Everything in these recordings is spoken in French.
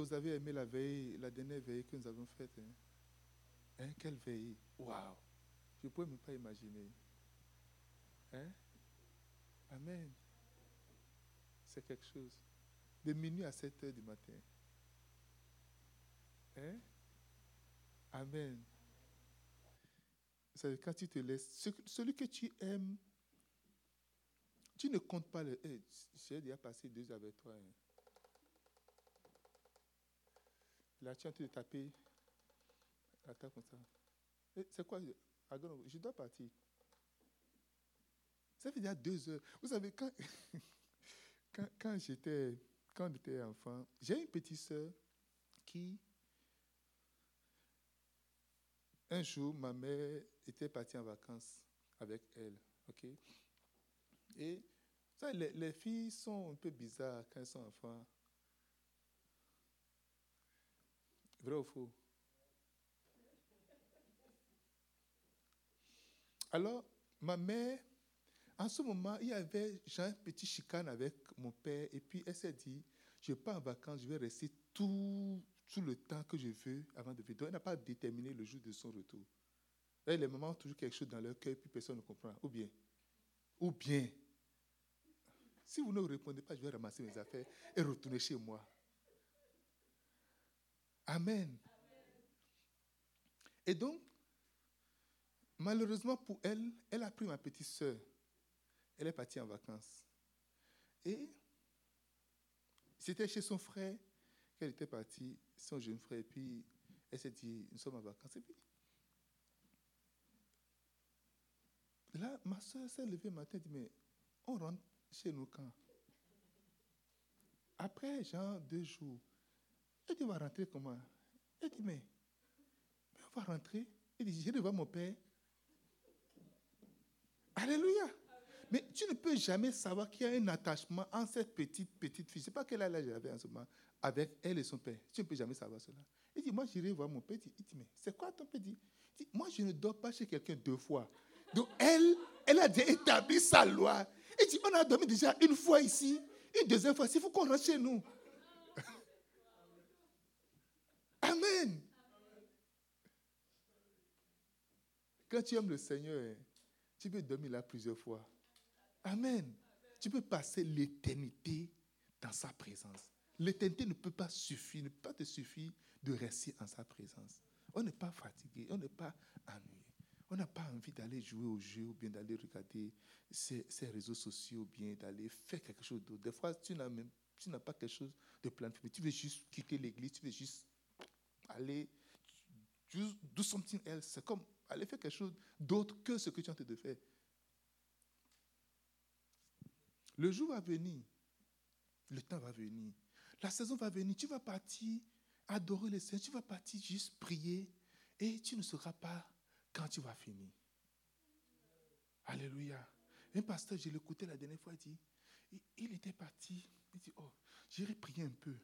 Vous avez aimé la veille, la dernière veille que nous avons faite. Hein? Hein, Quelle veille? Waouh Je ne pouvais même pas imaginer. Hein? Amen. C'est quelque chose. De minuit à 7 heures du matin. Hein? Amen. C'est quand tu te laisses. Celui que tu aimes, tu ne comptes pas le. Hey, J'ai déjà passé deux avec toi. Hein. Es en train de taper. Attends comme ça. C'est quoi? Je dois partir. Ça fait déjà deux heures. Vous savez, quand, quand, j'étais enfant, j'ai une petite soeur qui, un jour, ma mère était partie en vacances avec elle. Et les, les filles sont un peu bizarres quand elles sont enfants. Vrai? Alors, ma mère, en ce moment, il y avait un petit chicane avec mon père, et puis elle s'est dit, je pars en vacances, je vais rester tout, tout le temps que je veux avant de venir. Donc, elle n'a pas déterminé le jour de son retour. Et les mamans ont toujours quelque chose dans leur cœur, puis personne ne comprend. Ou bien, ou bien, si vous ne répondez pas, je vais ramasser mes affaires et retourner chez moi. Amen. Et donc, malheureusement pour elle, elle a pris ma petite soeur. Elle est partie en vacances. Et c'était chez son frère qu'elle était partie, son jeune frère. Et puis, elle s'est dit, nous sommes en vacances. Et puis, là, ma soeur s'est levée le matin et dit, mais on rentre chez nous quand? Après, genre, deux jours, elle dit, on va rentrer comment? Elle dit, mais, on va rentrer. Elle dit, je vais voir mon père. Alléluia. Mais tu ne peux jamais savoir qu'il y a un attachement entre cette petite, petite fille. Je ne sais pas quel âge elle avait en ce moment, avec elle et son père. Tu ne peux jamais savoir cela. Il dit, moi, j'irai voir mon père. Il dit, mais c'est quoi ton père dit, dit, moi, je ne dors pas chez quelqu'un deux fois. Donc, elle, elle a déjà établi sa loi. Il dit, on a dormi déjà une fois ici, une deuxième fois. Il faut qu'on rentre chez nous. Amen. Quand tu aimes le Seigneur, tu peux dormir là plusieurs fois. Amen. Tu peux passer l'éternité dans sa présence. L'éternité ne peut pas suffire, ne peut pas te suffire de rester en sa présence. On n'est pas fatigué, on n'est pas ennuyé. On n'a pas envie d'aller jouer au jeu ou bien d'aller regarder ces, réseaux sociaux ou bien d'aller faire quelque chose d'autre. Des fois, tu n'as même tu n'as pas quelque chose de de Tu veux juste quitter l'église, tu veux juste aller do something else. C'est comme aller faire quelque chose d'autre que ce que tu es en train de faire. Le jour va venir, le temps va venir, la saison va venir, tu vas partir adorer le Seigneur, tu vas partir juste prier et tu ne sauras pas quand tu vas finir. Alléluia. Un pasteur, je l'écoutais la dernière fois, il dit, il était parti, il dit, oh, j'irai prier un peu.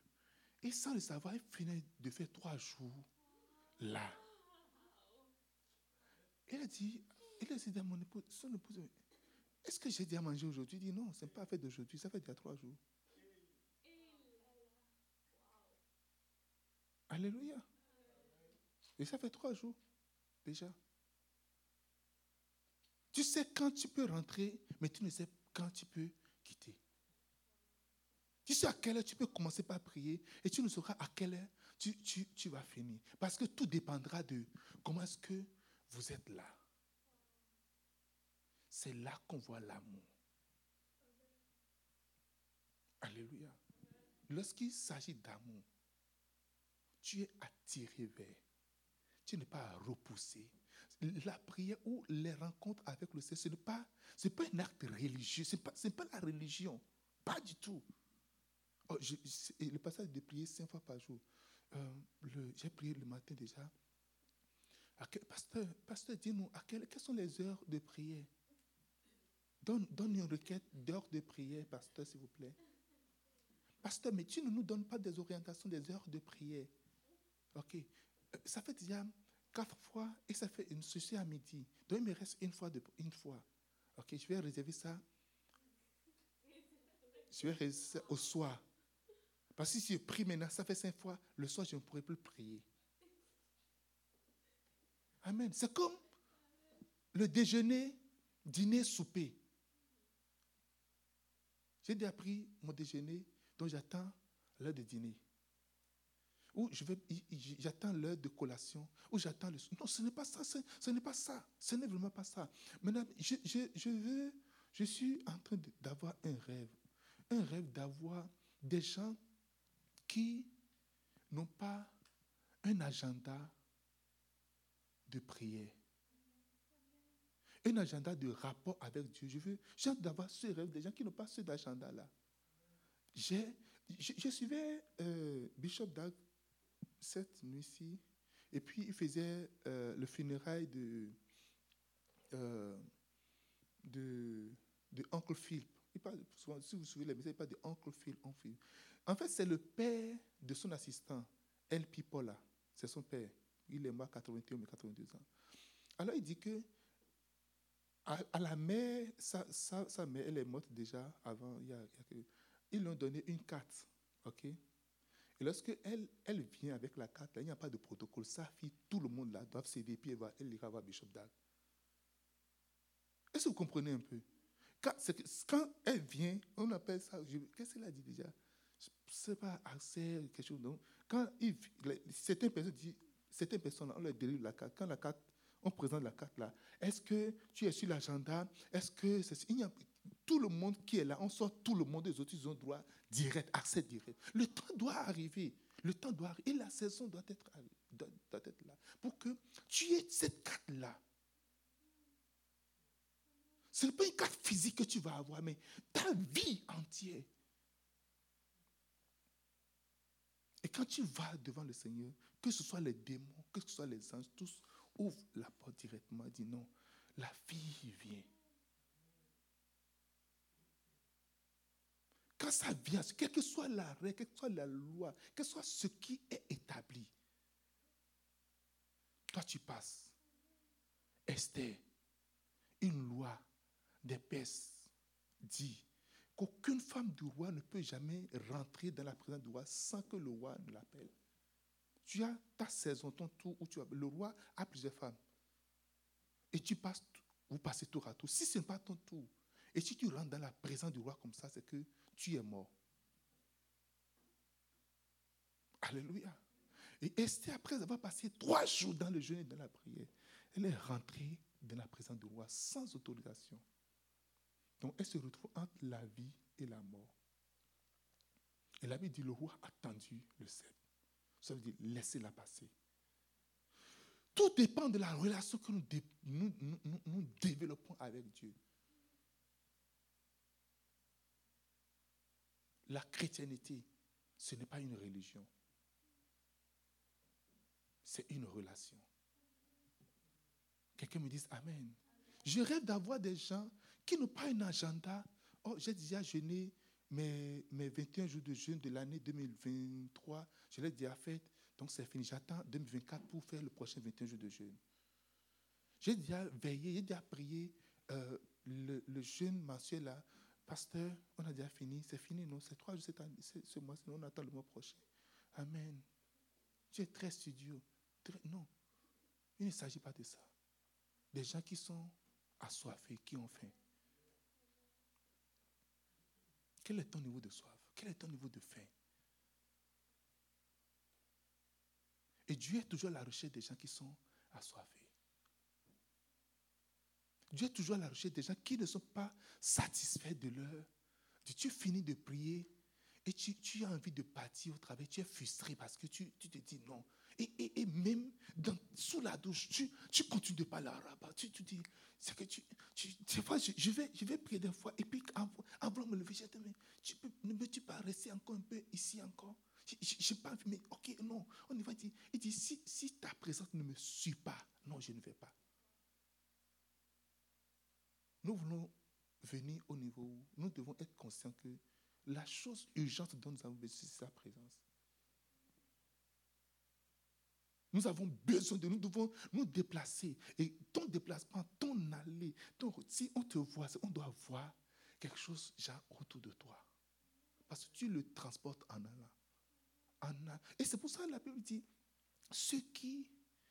Et sans le savoir, il finit de faire trois jours là. Il a dit, il a dit à mon épouse, son épouse, est-ce que j'ai dit à manger aujourd'hui? Il dit non, ce n'est pas fait d'aujourd'hui, ça fait déjà trois jours. Alléluia. Et ça fait trois jours déjà. Tu sais quand tu peux rentrer, mais tu ne sais quand tu peux quitter. Tu sais à quelle heure tu peux commencer par prier et tu ne sauras à quelle heure tu, tu, tu vas finir. Parce que tout dépendra de comment est-ce que vous êtes là. C'est là qu'on voit l'amour. Alléluia. Lorsqu'il s'agit d'amour, tu es attiré vers. Tu n'es pas repoussé. La prière ou les rencontres avec le Seigneur, ce n'est pas, pas un acte religieux. Ce n'est pas, pas la religion. Pas du tout. Oh, le passage de prier cinq fois par jour. Euh, j'ai prié le matin déjà. Pasteur, pasteur dis-nous, quelles sont les heures de prière? Donne, une requête d'heures de prière, pasteur, s'il vous plaît. Pasteur, mais tu ne nous donnes pas des orientations des heures de prière. OK. Euh, ça fait déjà quatre fois et ça fait une souci à midi. Donc il me reste une fois. De, une fois. OK, je vais réserver ça. Je vais réserver ça au soir. Parce que si je prie maintenant, ça fait cinq fois, le soir, je ne pourrai plus prier. Amen. C'est comme le déjeuner, dîner, souper. J'ai déjà pris mon déjeuner, donc j'attends l'heure de dîner. Ou je j'attends l'heure de collation, ou j'attends le. Non, ce n'est pas ça, ce, n'est pas ça, ce n'est vraiment pas ça. Maintenant, je, je veux, je suis en train d'avoir un rêve, un rêve d'avoir des gens qui n'ont pas un agenda de prière, un agenda de rapport avec Dieu. Je veux, j'ai d'avoir ce rêve des gens qui n'ont pas ce agenda-là. J'ai, je, suivais euh, Bishop Dag cette nuit-ci, et puis il faisait euh, le funérail de, euh, de, Uncle Phil. Si vous vous souvenez, il parle de Uncle Phil. En fait, c'est le père de son assistant, El Pipola. C'est son père. Il est mort à 81 ou 82 ans. Alors il dit que à, la mère, sa, sa, mère, elle est morte déjà avant. Il y a, ils lui ont donné une carte. OK? Et lorsque elle, elle vient avec la carte, il n'y a pas de protocole. Sa fille, tout le monde là, doit céder, puis elle, elle ira voir Bishop Dag. Est-ce que vous comprenez un peu? Quand, elle vient, on appelle ça. Qu'est-ce qu'elle a dit déjà? Je ne sais pas, accès, quelque chose. Non? Quand il, certaines personnes disent certaines personnes, on leur délivre la carte. Quand la carte, on présente la carte là, est-ce que tu es sur l'agenda? Est-ce que il y a, tout le monde qui est là, on sort tout le monde des autres, ils ont droit direct, accès direct. Le temps doit arriver. Le temps doit arriver. Et la saison doit être, doit être là. Pour que tu aies cette carte-là. Ce n'est pas une carte physique que tu vas avoir, mais ta vie entière. Et quand tu vas devant le Seigneur, que ce soit les démons, que ce soit les anges, tous ouvrent la porte directement, disent non, la fille vient. Quand ça vient, quelle que soit la règle, quelle que soit la loi, quel que soit ce qui est établi, toi tu passes. Esther, une loi d'épaisse dit qu'aucune femme du roi ne peut jamais rentrer dans la présence du roi sans que le roi ne l'appelle. Tu as ta saison, ton tour où tu as. Le roi a plusieurs femmes. Et tu passes, vous passez tour à tour. Si ce n'est pas ton tour, et si tu rentres dans la présence du roi comme ça, c'est que tu es mort. Alléluia. Et Esther, après avoir passé trois jours dans le jeûne et dans la prière, elle est rentrée dans la présence du roi sans autorisation. Donc elle se retrouve entre la vie et la mort. Et la Bible dit, le roi a tendu le sceptre. Ça veut dire, laissez-la passer. Tout dépend de la relation que nous, développons avec Dieu. La chrétienté, ce n'est pas une religion. C'est une relation. Quelqu'un me dise Amen. Je rêve d'avoir des gens qui n'ont pas un agenda. Oh, j'ai déjà jeûné mes, mes 21 jours de jeûne de l'année 2023. Je l'ai déjà fait. Donc c'est fini. J'attends 2024 pour faire le prochain 21 jours de jeûne. J'ai déjà veillé, j'ai déjà prié euh, le, jeûne mensuel là. Pasteur, on a déjà fini. C'est fini, non C'est trois jours cette année, ce mois, sinon on attend le mois prochain. Amen. Tu es très studieux. non, il ne s'agit pas de ça. Des gens qui sont assoiffés, qui ont faim. Quel est ton niveau de soif? Quel est ton niveau de faim? Et Dieu est toujours à la recherche des gens qui sont assoiffés. Dieu est toujours à la recherche des gens qui ne sont pas satisfaits de leur. Tu finis de prier et tu, as envie de partir au travail, tu es frustré parce que tu, te dis non. Et, même sous la douche, tu, tu continues de parler arabe. Tu te dis, c'est que tu, tu, je, vais, je vais prier des fois, et puis avant, de me lever, je dis, mais tu peux, ne peux-tu pas rester encore un peu ici encore? Je n'ai pas mais ok, non, on y va. dire. il dit si, si ta présence ne me suit pas, non, je ne vais pas. Nous voulons venir au niveau où nous devons être conscients que la chose urgente dont nous avons besoin, c'est sa présence. Nous avons besoin de nous, devons nous déplacer. Et ton déplacement, ton aller, si on te voit, on doit voir quelque chose autour de toi. Parce que tu le transportes en allant. en a. Et c'est pour ça que la Bible dit, ceux qui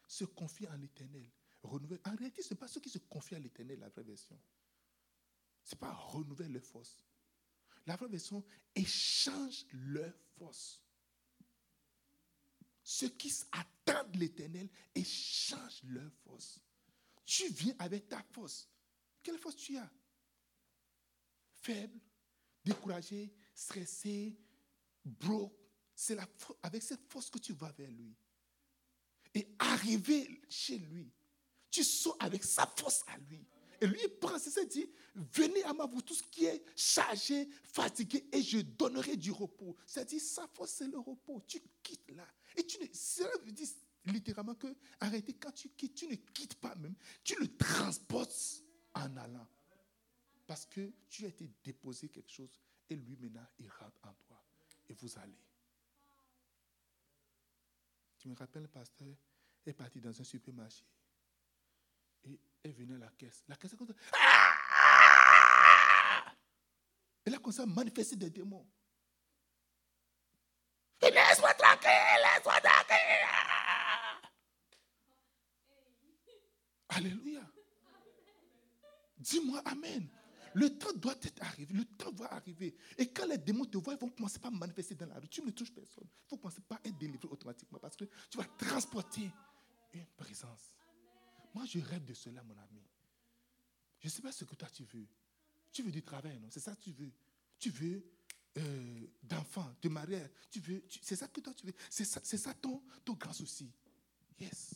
se confient en l'éternel, renouvellent. En réalité, ce n'est pas ceux qui se confient en l'éternel, la vraie version. Ce n'est pas renouveler leurs forces. La vraie version échange leurs forces. Ceux qui attendent l'éternel échangent leurs forces. Tu viens avec ta force. Quelle force tu as? Faible, découragé, stressé, broke. C'est avec cette force que tu vas vers lui. Et arriver chez lui, tu sors avec sa force à lui. Et lui, il prend, c'est ça, il dit, venez à moi, vous tous qui êtes chargés, fatigués, et je donnerai du repos. C'est-à-dire, sa force, c'est le repos. Tu quittes là. Et tu ne, cela veut dire littéralement que, arrêtez, quand tu quittes, tu ne quittes pas même, tu le transportes en allant. Parce que tu as été déposé quelque chose, et lui, maintenant, il rentre en toi. Et vous allez. Tu me rappelles, le pasteur est parti dans un supermarché. Et est venu à la caisse. La caisse est comme ça. Et là, comme ça, manifester des démons. Alléluia. Dis-moi Amen. Le temps doit être arrivé. Le temps va arriver. Et quand les démons te voient, ils vont commencer par manifester dans la rue. Tu ne touches personne. Il faut commencer par être délivré automatiquement parce que tu vas transporter une présence. Moi, je rêve de cela, mon ami. Je ne sais pas ce que toi tu veux. Tu veux du travail, non? C'est ça que tu veux. Tu veux euh, d'enfants, de mariage. Tu veux, c'est ça que toi tu veux. C'est ça, ton grand souci. Yes.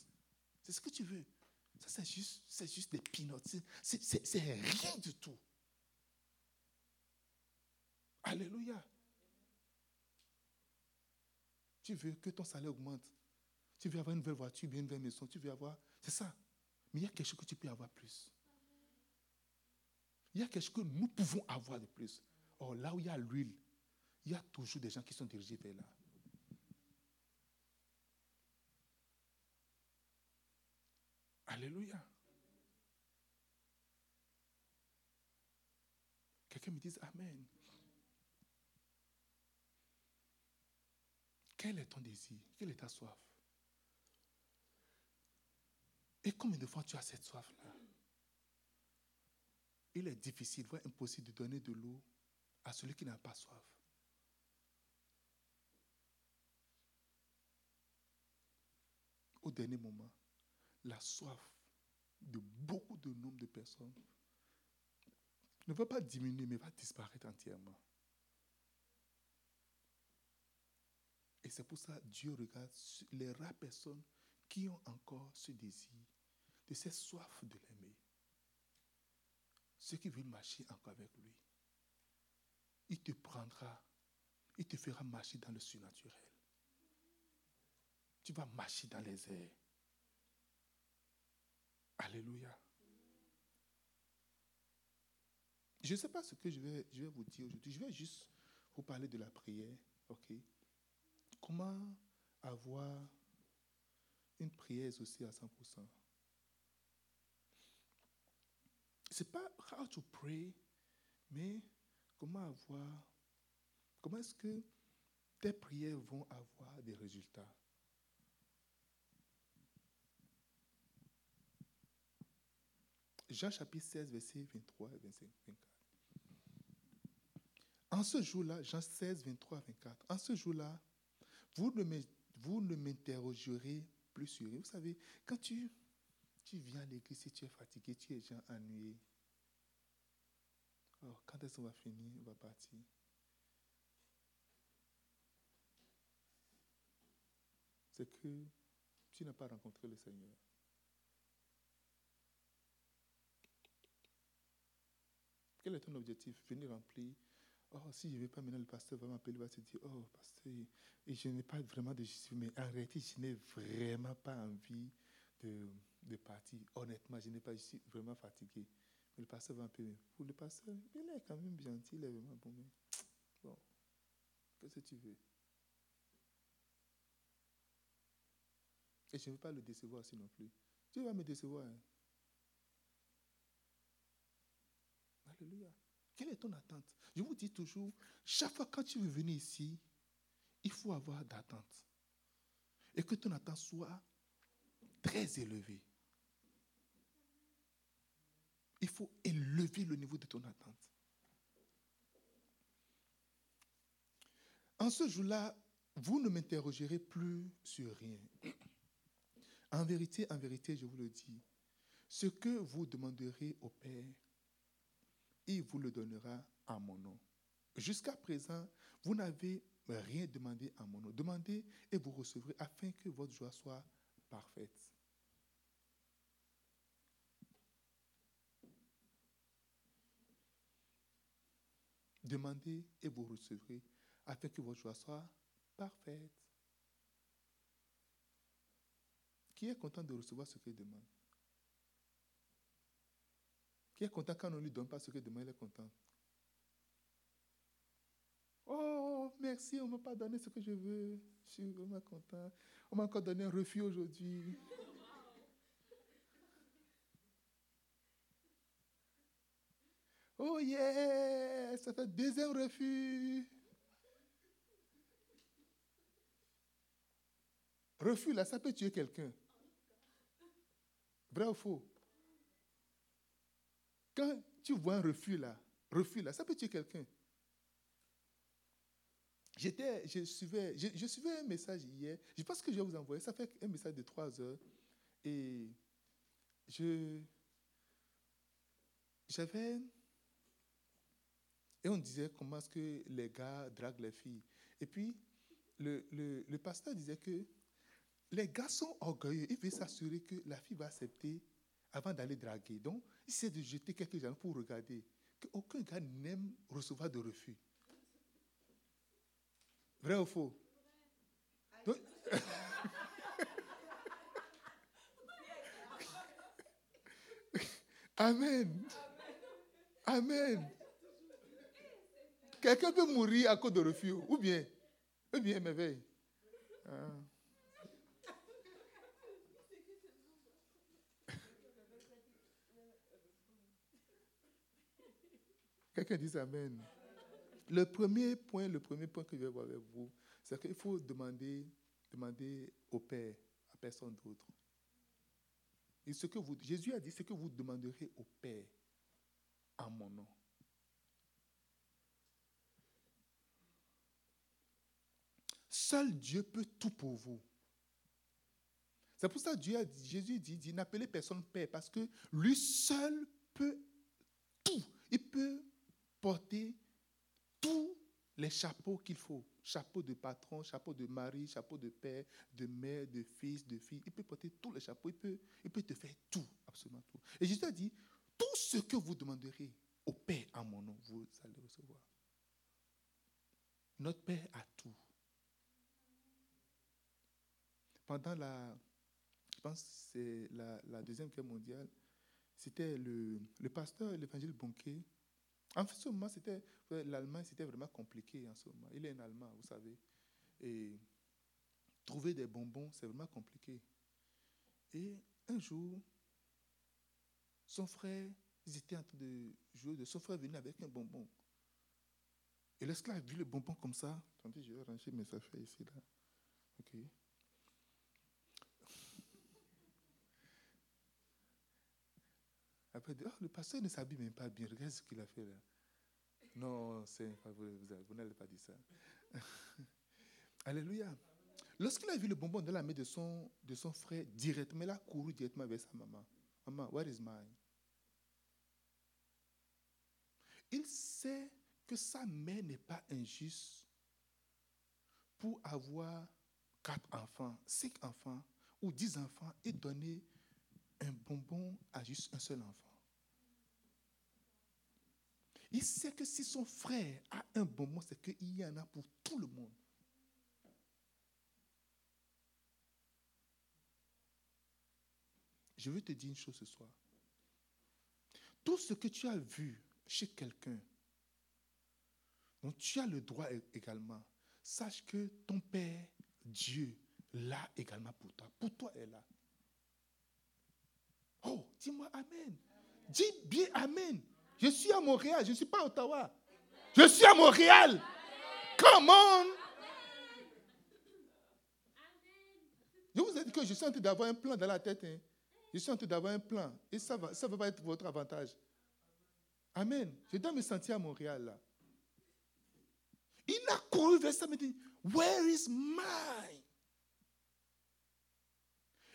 C'est ce que tu veux. Ça, c'est juste, juste des peanuts. C'est, rien du tout. Alléluia. Tu veux que ton salaire augmente. Tu veux avoir une nouvelle voiture, une nouvelle maison. Tu veux avoir. C'est ça. Mais il y a quelque chose que tu peux avoir plus. Il y a quelque chose que nous pouvons avoir de plus. Or, là où il y a l'huile, il y a toujours des gens qui sont dirigés vers là. Alléluia. Quelqu'un me dise Amen. Quel est ton désir? Quelle est ta soif? Et combien de fois tu as cette soif-là? Il est difficile, voire impossible de donner de l'eau à celui qui n'a pas soif. Au dernier moment, la soif de beaucoup de nombre de personnes ne va pas diminuer, mais va disparaître entièrement. Et c'est pour ça que Dieu regarde les rares personnes qui ont encore ce désir, de cette soif de l'aimer. Ceux qui veulent marcher encore avec lui, il te prendra, il te fera marcher dans le surnaturel. Tu vas marcher dans les airs. Alléluia. Je ne sais pas ce que je vais, vous dire aujourd'hui. Je vais juste vous parler de la prière. OK? Comment avoir une prière aussi à 100%. Ce n'est pas how to pray, mais comment avoir, comment est-ce que tes prières vont avoir des résultats? Jean chapitre 16, verset 23 et 24. En ce jour-là, Jean 16, 23 24, en ce jour-là, vous ne m'interrogerez plus Vous savez, quand tu, tu viens à l'église, si tu es fatigué, tu es déjà ennuyé. Alors, oh, quand est-ce qu'on va finir? On va partir. C'est que tu n'as pas rencontré le Seigneur. Quel est ton objectif? Venir remplir Oh, si je ne vais pas maintenant, le pasteur va m'appeler, va se dire, oh, pasteur, et je n'ai pas vraiment de justice, mais en réalité, je n'ai vraiment pas envie de, de partir. Honnêtement, je n'ai pas, je suis vraiment fatigué. Mais le pasteur va m'appeler. Pour le pasteur, il est quand même gentil, il est vraiment bon, mais bon, qu'est-ce que tu veux? Et je ne veux pas le décevoir aussi non plus. Tu vas me décevoir. Hein? Alléluia. Quelle est ton attente? Je vous dis toujours, chaque fois quand tu veux venir ici, il faut avoir d'attente. Et que ton attente soit très élevée. Il faut élever le niveau de ton attente. En ce jour-là, vous ne m'interrogerez plus sur rien. En vérité, en vérité, je vous le dis, ce que vous demanderez au Père, il vous le donnera à mon nom. Jusqu'à présent, vous n'avez rien demandé à mon nom. Demandez et vous recevrez afin que votre joie soit parfaite. Demandez et vous recevrez afin que votre joie soit parfaite. Qui est content de recevoir ce qu'il demande? Qui est content quand on ne lui donne pas ce qu'il demande, il est content? Oh, merci, on ne m'a pas donné ce que je veux. Je suis vraiment content. On m'a encore donné un refus aujourd'hui. Oh yeah, ça fait deuxième refus. Refus là, ça peut tuer quelqu'un. Vrai ou faux? Quand tu vois un refus là, refus là, ça peut tuer quelqu'un. J'étais, je suivais, je, suivais un message hier. Je pense que je vais vous envoyer. Ça fait un message de trois heures. Et je, j'avais, et on disait comment est-ce que les gars draguent les filles. Et puis, le, le, le pasteur disait que les gars sont orgueilleux. Ils veulent s'assurer que la fille va accepter avant d'aller draguer. Donc, essaie de jeter quelques gens pour regarder. Aucun gars n'aime recevoir de refus. Vrai ou faux? Amen. Amen. Quelqu'un peut mourir à cause de refus. Ou bien, ou bien, merveille. Ah. Quelqu'un dit Amen. Le premier point, le premier point que je vais voir avec vous, c'est qu'il faut demander, demander au Père, à personne d'autre. Et ce que vous, Jésus a dit, ce que vous demanderez au Père en mon nom. Seul Dieu peut tout pour vous. C'est pour ça que Dieu a dit, Jésus dit, dit n'appelez personne Père, parce que lui seul peut tout. Il peut porter tous les chapeaux qu'il faut. Chapeau de patron, chapeau de mari, chapeau de père, de mère, de fils, de fille. Il peut porter tous les chapeaux. Il peut, il peut te faire tout, absolument tout. Et Jésus a dit, tout ce que vous demanderez au Père en mon nom, vous allez recevoir. Notre Père a tout. Pendant la, je pense c'est la, Deuxième Guerre mondiale, c'était le, le pasteur, l'évangile Bonquet, en ce moment, c'était, l'Allemagne, c'était vraiment compliqué en ce moment. Il est un Allemand, vous savez. Et trouver des bonbons, c'est vraiment compliqué. Et un jour, son frère, ils étaient en train de jouer, son frère venait avec un bonbon. Et l'esclave a vu le bonbon comme ça. Attendez, je vais ranger mes affaires ici. Là. OK. Après, oh, le pasteur ne s'habille même pas bien. Regarde ce qu'il a fait là. Non, c'est vous, vous n'allez pas dire ça. Alléluia. Lorsqu'il a vu le bonbon dans la main de son, de son frère, directement, il a couru directement vers sa maman. Maman, where is mine? Il sait que sa mère n'est pas injuste pour avoir quatre enfants, cinq enfants ou dix enfants et donner un bonbon à juste un seul enfant. Il sait que si son frère a un bonbon, c'est qu'il y en a pour tout le monde. Je veux te dire une chose ce soir. Tout ce que tu as vu chez quelqu'un, dont tu as le droit également, sache que ton Père, Dieu, l'a également pour toi. Pour toi, elle est là. Oh, dis-moi Amen. Dis bien Amen. Je suis à Montréal, je ne suis pas à Ottawa. Je suis à Montréal. Come on. Je vous ai dit que je suis en train d'avoir un plan dans la tête. Hein. Je suis en train d'avoir un plan. Et ça ne va, ça va pas être votre avantage. Amen. Je dois me sentir à Montréal là. Il a couru vers ça, me dit, Where is mine?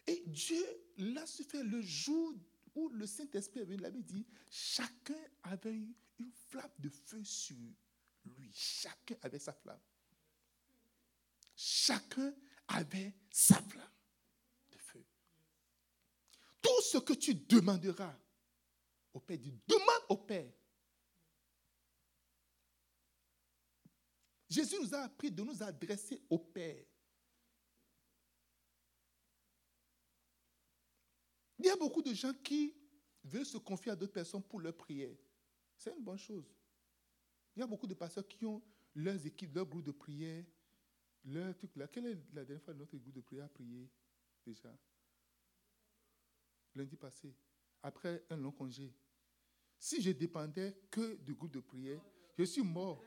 Et Dieu l'a su faire le jour où le Saint-Esprit avait dit, chacun avait une flamme de feu sur lui. Chacun avait sa flamme. Chacun avait sa flamme de feu. Tout ce que tu demanderas au Père, dit, demande au Père. Jésus nous a appris de nous adresser au Père. Il y a beaucoup de gens qui veulent se confier à d'autres personnes pour leur prière. C'est une bonne chose. Il y a beaucoup de pasteurs qui ont leurs équipes, leur groupe de prière, leur truc là. Quelle est la dernière fois notre groupe de prière a prié déjà? Lundi passé, après un long congé. Si je dépendais que du groupe de prière, je suis mort.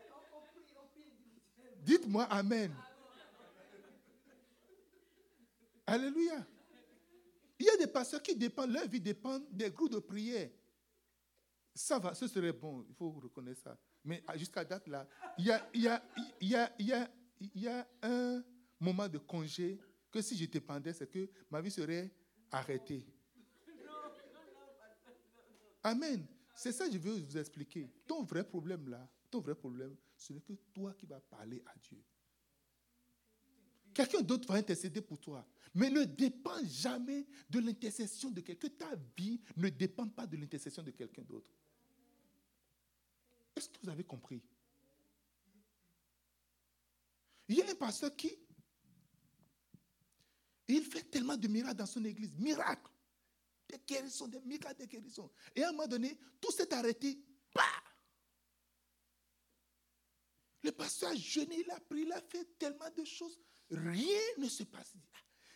Dites-moi Amen. Alléluia. Il y a des pasteurs qui dépendent, leur vie dépend des groupes de prière. Ça va, ce serait bon, il faut reconnaître ça. Mais jusqu'à date là, il y a, un moment de congé que si je dépendais, c'est que ma vie serait arrêtée. Amen. C'est ça que je veux vous expliquer. Ton vrai problème là, ton vrai problème, ce n'est que toi qui vas parler à Dieu. Quelqu'un d'autre va intercéder pour toi. Mais ne dépend jamais de l'intercession de quelqu'un. Ta vie ne dépend pas de l'intercession de quelqu'un d'autre. Est-ce que vous avez compris? Il y a un pasteur qui, il fait tellement de miracles dans son église. Miracles. Des guérisons, des miracles, des guérisons. Et à un moment donné, tout s'est arrêté. Le pasteur a jeûné, il a pris, il a fait tellement de choses. Rien ne se passe.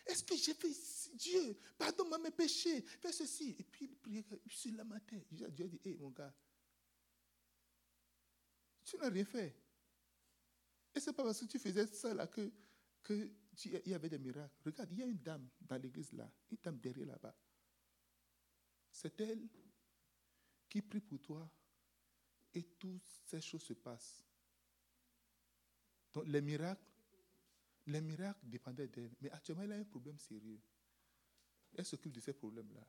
Est-ce que j'ai fait Dieu, pardonne-moi mes péchés, fais ceci. Et puis il priait sur la matin. Dieu a dit, hé mon gars, tu n'as rien fait. Et c'est pas parce que tu faisais ça là que, que il y avait des miracles. Regarde, il y a une dame dans l'église là, une dame derrière là-bas. C'est elle qui prie pour toi et toutes ces choses se passent. Donc les miracles, les miracles dépendaient d'elle. Mais actuellement, elle a un problème sérieux. Elle s'occupe de ces problèmes-là.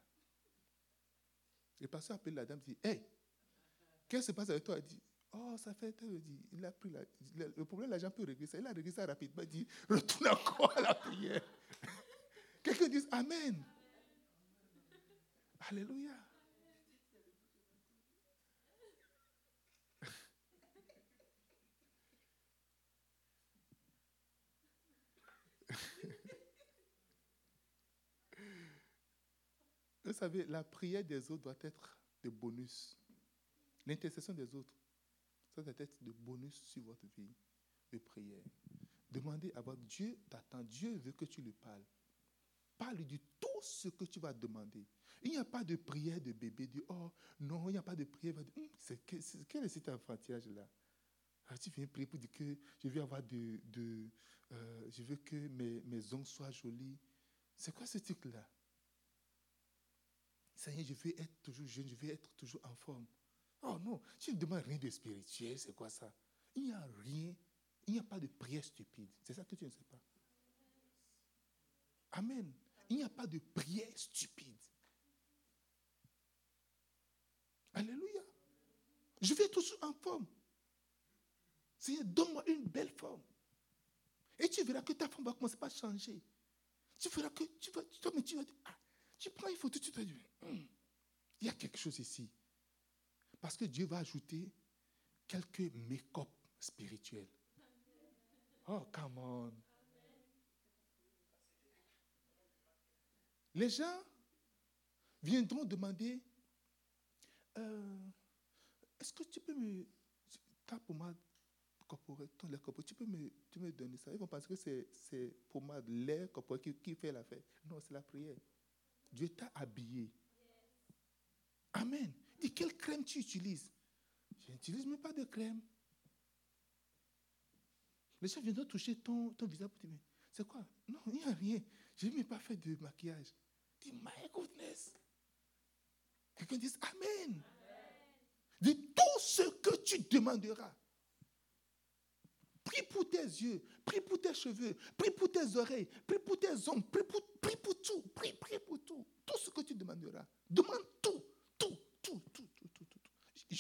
Le pasteur appelle la dame et dit Hé, qu'est-ce qui se passe avec toi? Elle dit Oh, ça fait. Il a pris la, le problème, l'argent peut régler ça. Il a réglé ça rapidement. Il dit Retourne encore à la prière. Quelqu'un dit Amen. Alléluia. Vous savez, la prière des autres doit être de bonus. L'intercession des autres, ça doit être de bonus sur votre vie de prière. Demandez à votre Dieu t'attend. Dieu veut que tu lui parles. Parle de tout ce que tu vas demander. Il n'y a pas de prière de bébé. De, oh non, il n'y a pas de prière. Hum, c'est, quel est cet enfantillage là ah, Tu viens prier pour dire que je veux avoir de euh, je veux que mes, mes ongles soient jolis. C'est quoi ce truc-là? Seigneur, je veux être toujours jeune, je veux être toujours en forme. Oh non, tu ne demandes rien de spirituel, c'est quoi ça? Il n'y a rien, il n'y a pas de prière stupide. C'est ça que tu ne sais pas. Amen. Il n'y a pas de prière stupide. Alléluia. Je être toujours en forme. Seigneur, donne-moi une belle forme. Et tu verras que ta forme va commencer à changer. Tu verras que tu vas, tu tu dire, ah, tu prends une photo, tu te dis, il y a quelque chose ici. Parce que Dieu va ajouter quelques make-up spirituels. Oh, come on. Les gens viendront demander euh, Est-ce que tu peux me. Ta pommade corporelle, ton lait corporel, tu peux me, tu me donner ça? Ils vont penser que c'est pommade, l'air corporel qui, qui fait l'affaire. Non, c'est la prière. Dieu t'a habillé. Amen. Dis, quelle crème tu utilises? Je n'utilise même pas de crème. Les gens viendront toucher ton, ton visage pour dire, c'est quoi? Non, il n'y a rien. je n'ai pas fait de maquillage. Dis, my goodness. Quelqu'un dit Amen. Dis tout ce que tu demanderas. Prie pour tes yeux, prie pour tes cheveux, prie pour tes oreilles, prie pour tes ongles, prie pour, prie pour tout, prie, prie pour tout. Tout ce que tu demanderas. Demande tout, tout, tout, tout, tout.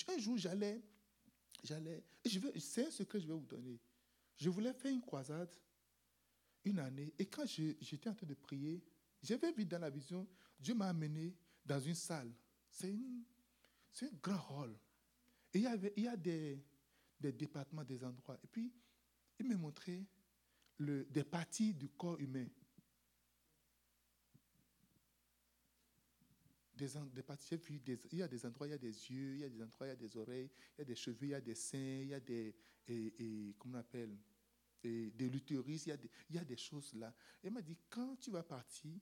Un jour, j'allais, j'allais, c'est ce que je vais vous donner. Je voulais faire une croisade une année, et quand j'étais en train de prier, j'avais vu dans la vision, Dieu m'a amené dans une salle. C'est un grand hall. Et il y, avait, il y a des, des départements, des endroits. Et puis, il m'a montré le, des parties du corps humain. Il y a des endroits, il y a des yeux, il y a des endroits, il y a des oreilles, il y a des cheveux, il y a des seins, il y a des, et, comment on appelle, et l'utérus, il, y a des, il y a des choses là. Il m'a dit, quand tu vas partir,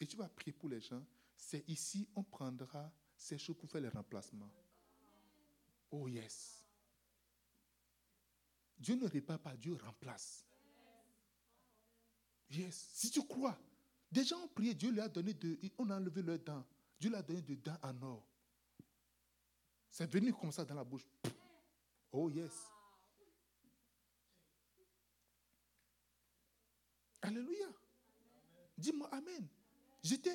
et tu vas prier pour les gens, c'est ici on prendra ces choses pour faire les remplacements. Oh yes. Dieu ne répare pas, Dieu remplace. Yes. Si tu crois, des gens ont prié, Dieu lui a donné de. On a enlevé leurs dents. Dieu lui a donné des dents en or. C'est venu comme ça dans la bouche. Oh yes. Alléluia. Dis-moi Amen. J'étais,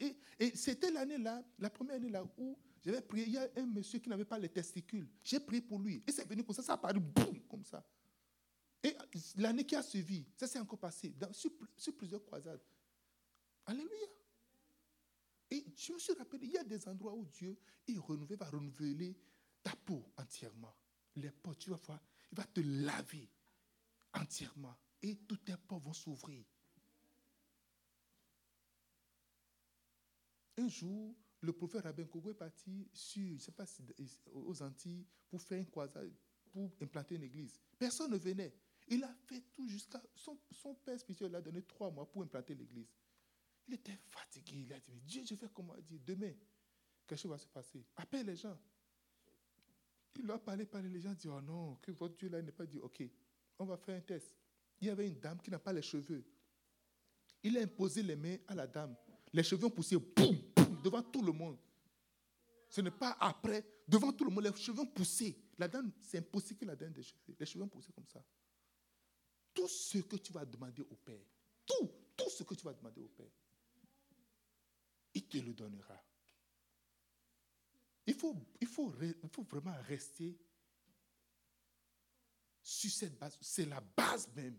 et, et c'était l'année là, la première année là où j'avais prié. Il y a un monsieur qui n'avait pas les testicules. J'ai prié pour lui. Et c'est venu comme ça, ça a paru boum, comme ça. Et l'année qui a suivi, ça s'est encore passé sur, plusieurs croisades. Alléluia. Et je me suis rappelé, il y a des endroits où Dieu il va renouveler ta peau entièrement. Les peaux, tu vas voir, il va te laver entièrement. Et toutes tes peaux vont s'ouvrir. Un jour, le prophète Rabin Kogo est parti sur, je sais pas, aux Antilles pour faire une croisade, pour implanter une église. Personne ne venait. Il a fait tout jusqu'à. Son, son père spirituel a donné trois mois pour implanter l'église. Il était fatigué. Il a dit Dieu, je fais comment dit Demain, quelque chose va se passer. Appelle les gens. Il leur a parlé, parlé. Les gens disent Oh non, que votre Dieu là n'est pas dit Ok, on va faire un test. Il y avait une dame qui n'a pas les cheveux. Il a imposé les mains à la dame. Les cheveux ont poussé, boum, boum, devant tout le monde. Ce n'est pas après, devant tout le monde, les cheveux ont poussé. La dame, c'est impossible que la dame des cheveux. Les cheveux ont poussé comme ça. Tout ce que tu vas demander au Père, tout, tout ce que tu vas demander au Père, il te le donnera. Il faut, il faut, vraiment rester sur cette base. C'est la base même.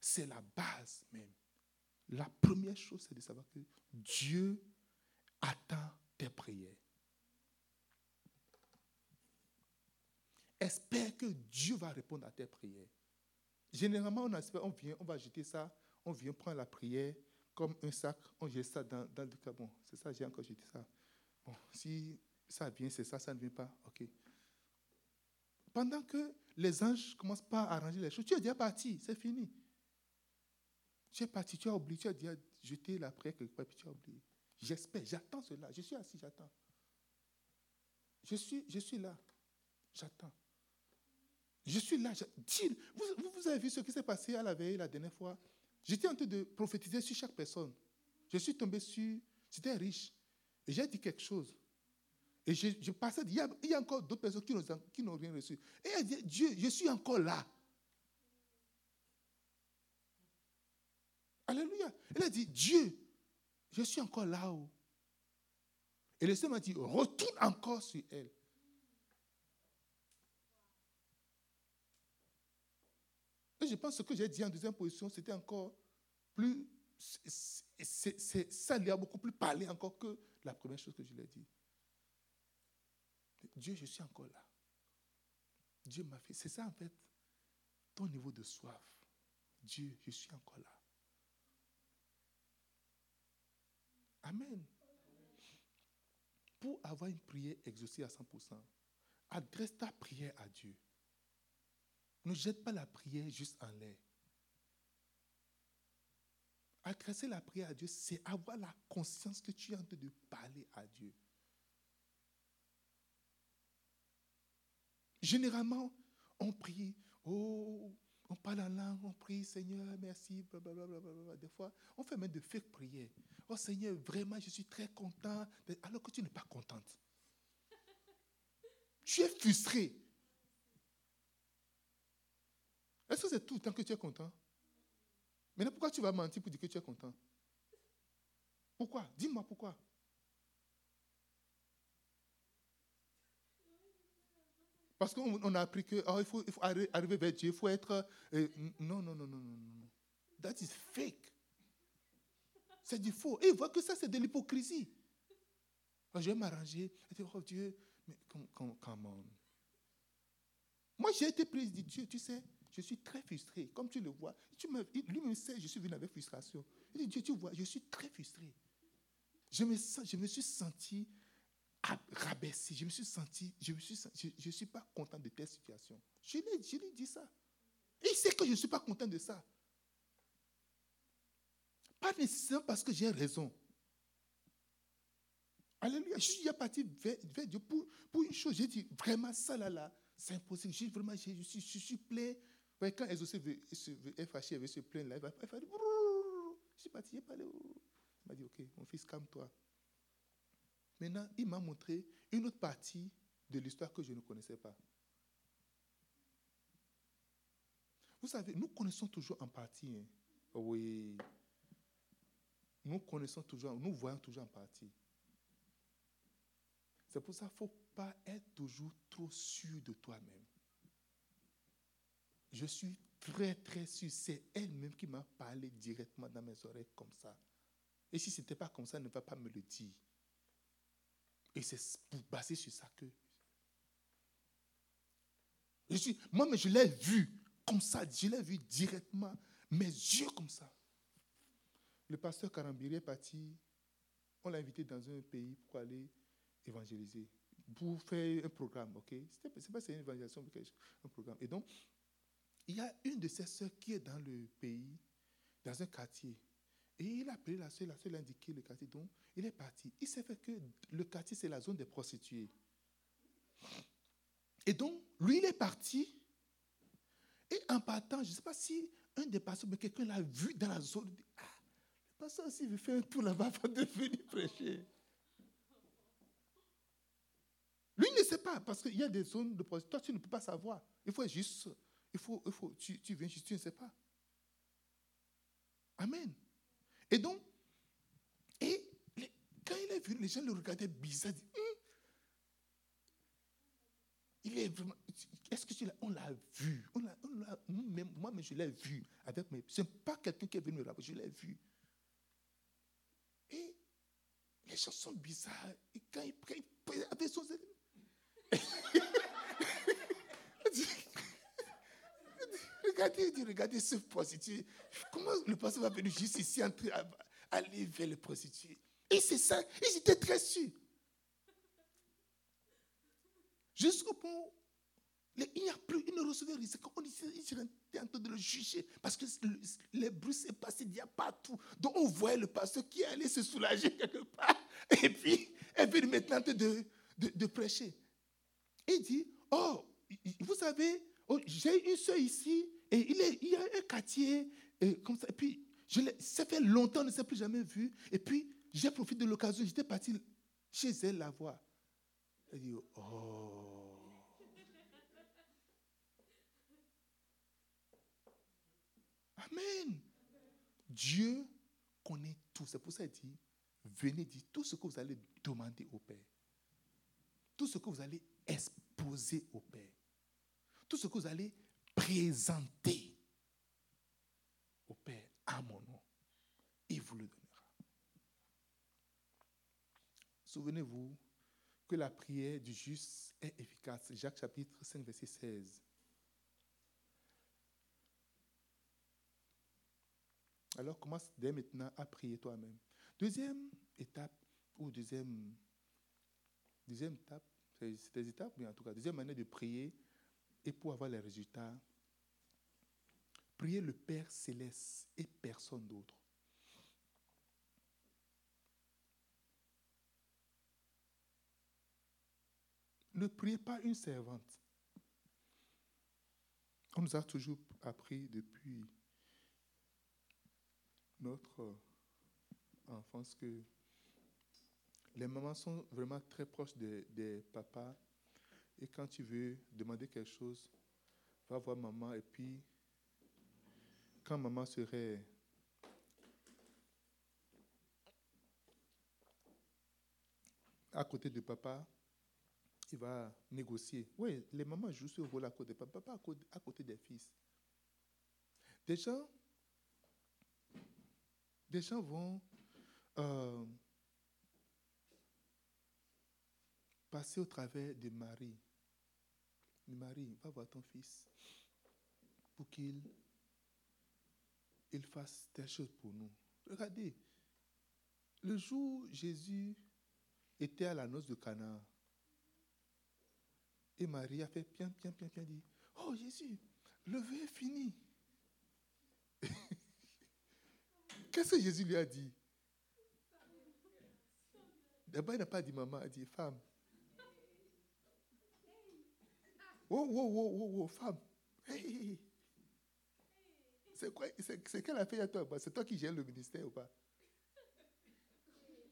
C'est la base même. La première chose, c'est de savoir que Dieu attend tes prières. Espère que Dieu va répondre à tes prières. Généralement, on, espère, on vient, on va jeter ça, on vient prendre la prière comme un sac, on jette ça dans, dans le Bon, c'est ça, j'ai encore jeté ça. Bon, si ça vient, c'est ça, ça ne vient pas, ok. Pendant que les anges commencent pas à arranger les choses, tu es déjà parti, c'est fini. Tu es parti, tu as oublié, tu as dit, jeté la prière quelque part, puis tu as oublié. J'espère, j'attends cela. Je suis assis, j'attends. Je suis, je suis là, j'attends. Je suis là. vous, vous, avez vu ce qui s'est passé à la veille, la dernière fois? J'étais en train de prophétiser sur chaque personne. Je suis tombé sur. C'était riche. Et j'ai dit quelque chose. Et je, passais. Il y, a, il y, a, encore d'autres personnes qui n'ont rien reçu. Et elle dit Dieu, je suis encore là. Alléluia. Elle a dit, Dieu, je suis encore là-haut. Et le Seigneur m'a dit, retourne encore sur elle. Je pense que ce que j'ai dit en deuxième position, c'était encore plus. ça lui a beaucoup plus parlé encore que la première chose que je lui ai dit. Dieu, je suis encore là. Dieu m'a fait. C'est ça en fait, ton niveau de soif. Dieu, je suis encore là. Amen. Pour avoir une prière exaucée à 100%, adresse ta prière à Dieu. Ne jette pas la prière juste en l'air. Adresser la prière à Dieu, c'est avoir la conscience que tu es en train de parler à Dieu. Généralement, on prie, oh, On parle en langue, on prie, Seigneur, merci, blablabla. Des fois, on fait même de fake prières. Oh Seigneur, vraiment, je suis très content. Alors que tu n'es pas contente. Tu es frustré. Est-ce que c'est tout le temps que tu es content? Mais pourquoi tu vas mentir pour dire que tu es content? Pourquoi? Dis-moi pourquoi. Parce qu'on a appris que oh, il, faut, arriver vers Dieu, il faut être. Euh, non, non, non, non, non, non. That is fake. C'est du faux. Et il voit que ça, c'est de l'hypocrisie. Je vais m'arranger. Oh Dieu, mais comment Moi, j'ai été prise de Dieu, tu sais. Je suis très frustré. Comme tu le vois, lui-même sait, je suis venu avec frustration. Il dit, Dieu, tu vois, je suis très frustré. Je me, je me suis senti rabaissé. Je me suis senti, je ne suis, je, suis pas content de telle situation. Je lui, je lui dis ça. Il sait que je ne suis pas content de ça. Pas nécessairement parce que j'ai raison. Alléluia. Je suis parti vers, Dieu pour, pour, une chose. J'ai dit, vraiment, ça là, là, c'est impossible. Je, vraiment, je, suis, je suis plein. Quand Exaucé est fâché avec ce plein là, il va faire Je suis parti, il parlé. Il m'a dit, ok, mon fils, calme-toi. Maintenant, il m'a montré une autre partie de l'histoire que je ne connaissais pas. Vous savez, nous connaissons toujours en partie. Hein. Oui. Nous connaissons toujours, nous voyons toujours en partie. C'est pour ça qu'il ne faut pas être toujours trop sûr de toi-même. Je suis très, très sûr. C'est elle-même qui m'a parlé directement dans mes oreilles comme ça. Et si ce n'était pas comme ça, elle ne va pas me le dire. Et c'est basé sur ça que. Je suis, moi, mais je l'ai vu comme ça, je l'ai vu directement, mes yeux comme ça. Le pasteur Karambiri est parti, on l'a invité dans un pays pour aller évangéliser, pour faire un programme, ok? C'est pas c'est une évangélisation, un programme. Et donc, il y a une de ses sœurs qui est dans le pays, dans un quartier. Et il a appelé la soeur, la soeur a indiqué le quartier. Donc, il est parti. Il s'est fait que le quartier, c'est la zone des prostituées. Et donc, lui, il est parti. Et en partant, je ne sais pas si un des pasteurs, mais quelqu'un l'a vu dans la zone. Il dit, ah, le pasteur aussi veut faire un tour là-bas avant de venir prêcher. Lui ne sait pas, parce qu'il y a des zones de prostitution. Toi, tu ne peux pas savoir. Il faut juste, il faut, il faut, tu, tu viens tu ne sais pas. Amen. Et donc, et quand il est venu, les gens le regardaient bizarre. Hum, il est vraiment. Est-ce que tu l'as On l'a vu. On l'a, moi, mais je l'ai vu. Avec ce n'est pas quelqu'un qui est venu me rappeler, je l'ai vu. Et les gens sont bizarres. Et quand il prie, avec son. regardez, regardez ce prostitué. Comment le pasteur va venir juste ici, aller vers le prostitué? Et c'est ça, ils étaient très sûrs. Jusqu'au point il n'y a plus, il ne recevait rien. C'est étaient en train de le juger. Parce que les bruits s'est passé, il y a partout. Donc on voyait le pasteur qui allait se soulager quelque part. Et puis, elle vient maintenant de, de, de prêcher. Il dit, oh, vous savez, oh, j'ai une soeur ici, et il, est, y a un quartier, et comme ça. Et puis, je ça fait longtemps, on ne s'est plus jamais vu. Et puis, j'ai profité de l'occasion, j'étais parti chez elle la voir. Elle dit, oh. Amen. Dieu connaît tout. C'est pour ça qu'il dit, venez dire tout ce que vous allez demander au Père. Tout ce que vous allez exposer au Père. Tout ce que vous allez présenter au Père à mon nom. Il vous le donnera. Souvenez-vous que la prière du juste est efficace. Jacques chapitre 5, verset 16. Alors commence dès maintenant à prier toi-même. Deuxième étape, ou deuxième, deuxième étape, c'est des étapes, mais en tout cas, deuxième manière de prier, et pour avoir les résultats, priez le Père céleste et personne d'autre. Ne priez pas une servante. On nous a toujours appris depuis notre enfance que les mamans sont vraiment très proches des, papas. Et quand tu veux demander quelque chose, va voir maman. Et puis, quand maman serait à côté de papa, il va négocier. Oui, les mamans jouent ce rôle à côté de papa, à côté des fils. Des gens, des gens vont euh, passer au travers de Marie. Marie, va voir ton fils pour qu'il il fasse des choses pour nous. Regardez, le jour Jésus était à la noce de Cana, et Marie a fait bien, bien, bien, bien dit, oh Jésus, le vœu est fini. Qu'est-ce que Jésus lui a dit D'abord, il n'a pas dit maman, il a dit femme. Oh, oh, oh, oh, oh, femme. C'est quoi C'est qu'elle a fait à toi? C'est toi qui gères le ministère ou pas?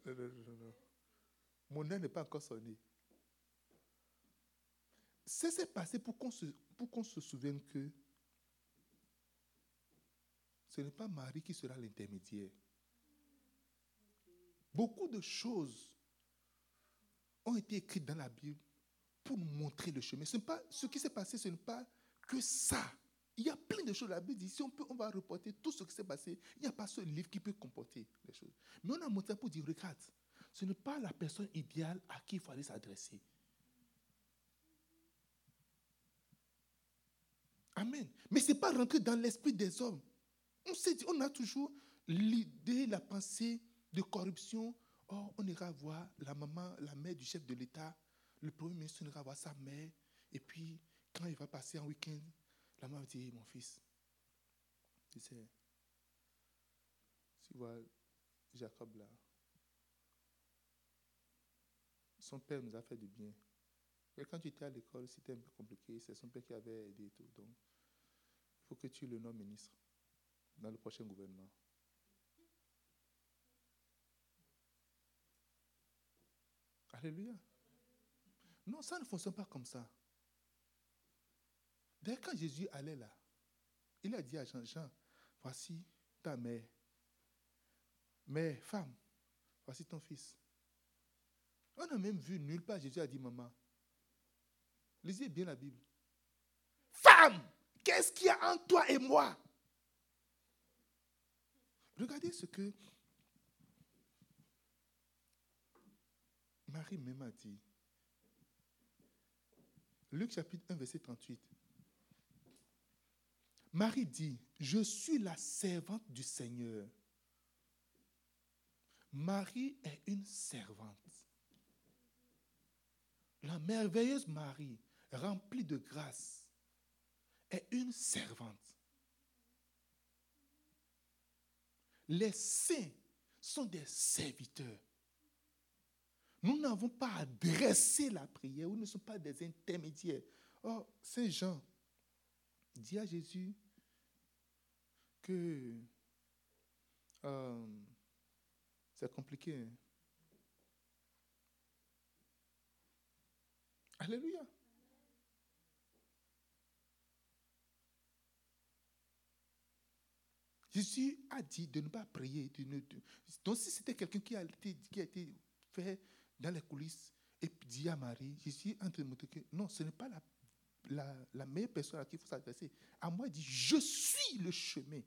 Non, non, non. Mon nom n'est pas encore sonné. C'est s'est passé pour qu'on se, pour se souvienne que ce n'est pas Marie qui sera l'intermédiaire. Beaucoup de choses ont été écrites dans la Bible pour nous montrer le chemin. Ce, pas, ce qui s'est passé, ce n'est pas que ça. Il y a plein de choses. La Bible dit, si on peut, on va reporter tout ce qui s'est passé. Il n'y a pas ce livre qui peut comporter les choses. Mais on a montré pour dire, regarde, ce n'est pas la personne idéale à qui il faut aller s'adresser. Amen. Mais ce n'est pas rentrer dans l'esprit des hommes. On, sait, on a toujours l'idée, la pensée de corruption. Oh, on ira voir la maman, la mère du chef de l'État. Le premier ministre ira voir sa mère. Et puis, quand il va passer un week-end, la maman dit Mon fils, tu sais, tu vois Jacob là, son père nous a fait du bien. Et quand tu étais à l'école, c'était un peu compliqué. C'est son père qui avait aidé et tout. Donc, il faut que tu le nommes ministre dans le prochain gouvernement. Alléluia. Non, ça ne fonctionne pas comme ça. D'ailleurs, quand Jésus allait là, il a dit à Jean, Jean, voici ta mère. Mais femme, voici ton fils. On a même vu nulle part Jésus a dit maman. Lisez bien la Bible. Femme, qu'est-ce qu'il y a entre toi et moi? Regardez ce que Marie même a dit. Luc chapitre 1, verset 38. Marie dit, je suis la servante du Seigneur. Marie est une servante. La merveilleuse Marie, remplie de grâce, est une servante. Les saints sont des serviteurs. Nous n'avons pas adressé la prière, nous ne sommes pas des intermédiaires. Oh, Saint Jean dit à Jésus que euh, c'est compliqué. Hein. Alléluia. Jésus a dit de ne pas prier. donc si c'était quelqu'un qui a été, qui a été fait dans les coulisses et dit à Marie, Jésus est en train de montrer que non, ce n'est pas la, la, meilleure personne à qui il faut s'adresser. À moi, il dit, je suis le chemin,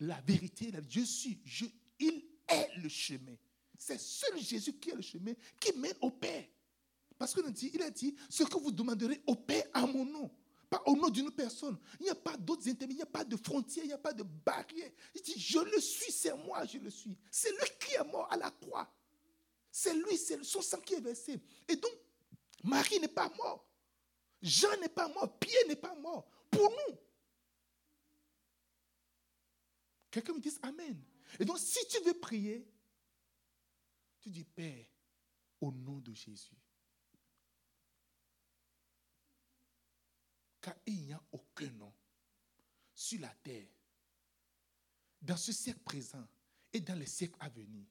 la vérité, la, je suis, je, il est le chemin. C'est seul Jésus qui est le chemin qui mène au Père. Parce a dit, il a dit, ce que vous demanderez au Père à mon nom, pas au nom d'une personne. Il n'y a pas d'autres intermédiaires, il n'y a pas de frontières, il n'y a pas de barrières. Il dit, je le suis, c'est moi, je le suis. C'est lui qui est mort à la croix. C'est lui, c'est son sang qui est versé. Et donc, Marie n'est pas mort. Jean n'est pas mort. Pierre n'est pas mort. Pour nous. Quelqu'un me dit Amen. Et donc, si tu veux prier, tu dis Père, au nom de Jésus. Car il n'y a aucun nom sur la terre, dans ce siècle présent et dans les siècles à venir,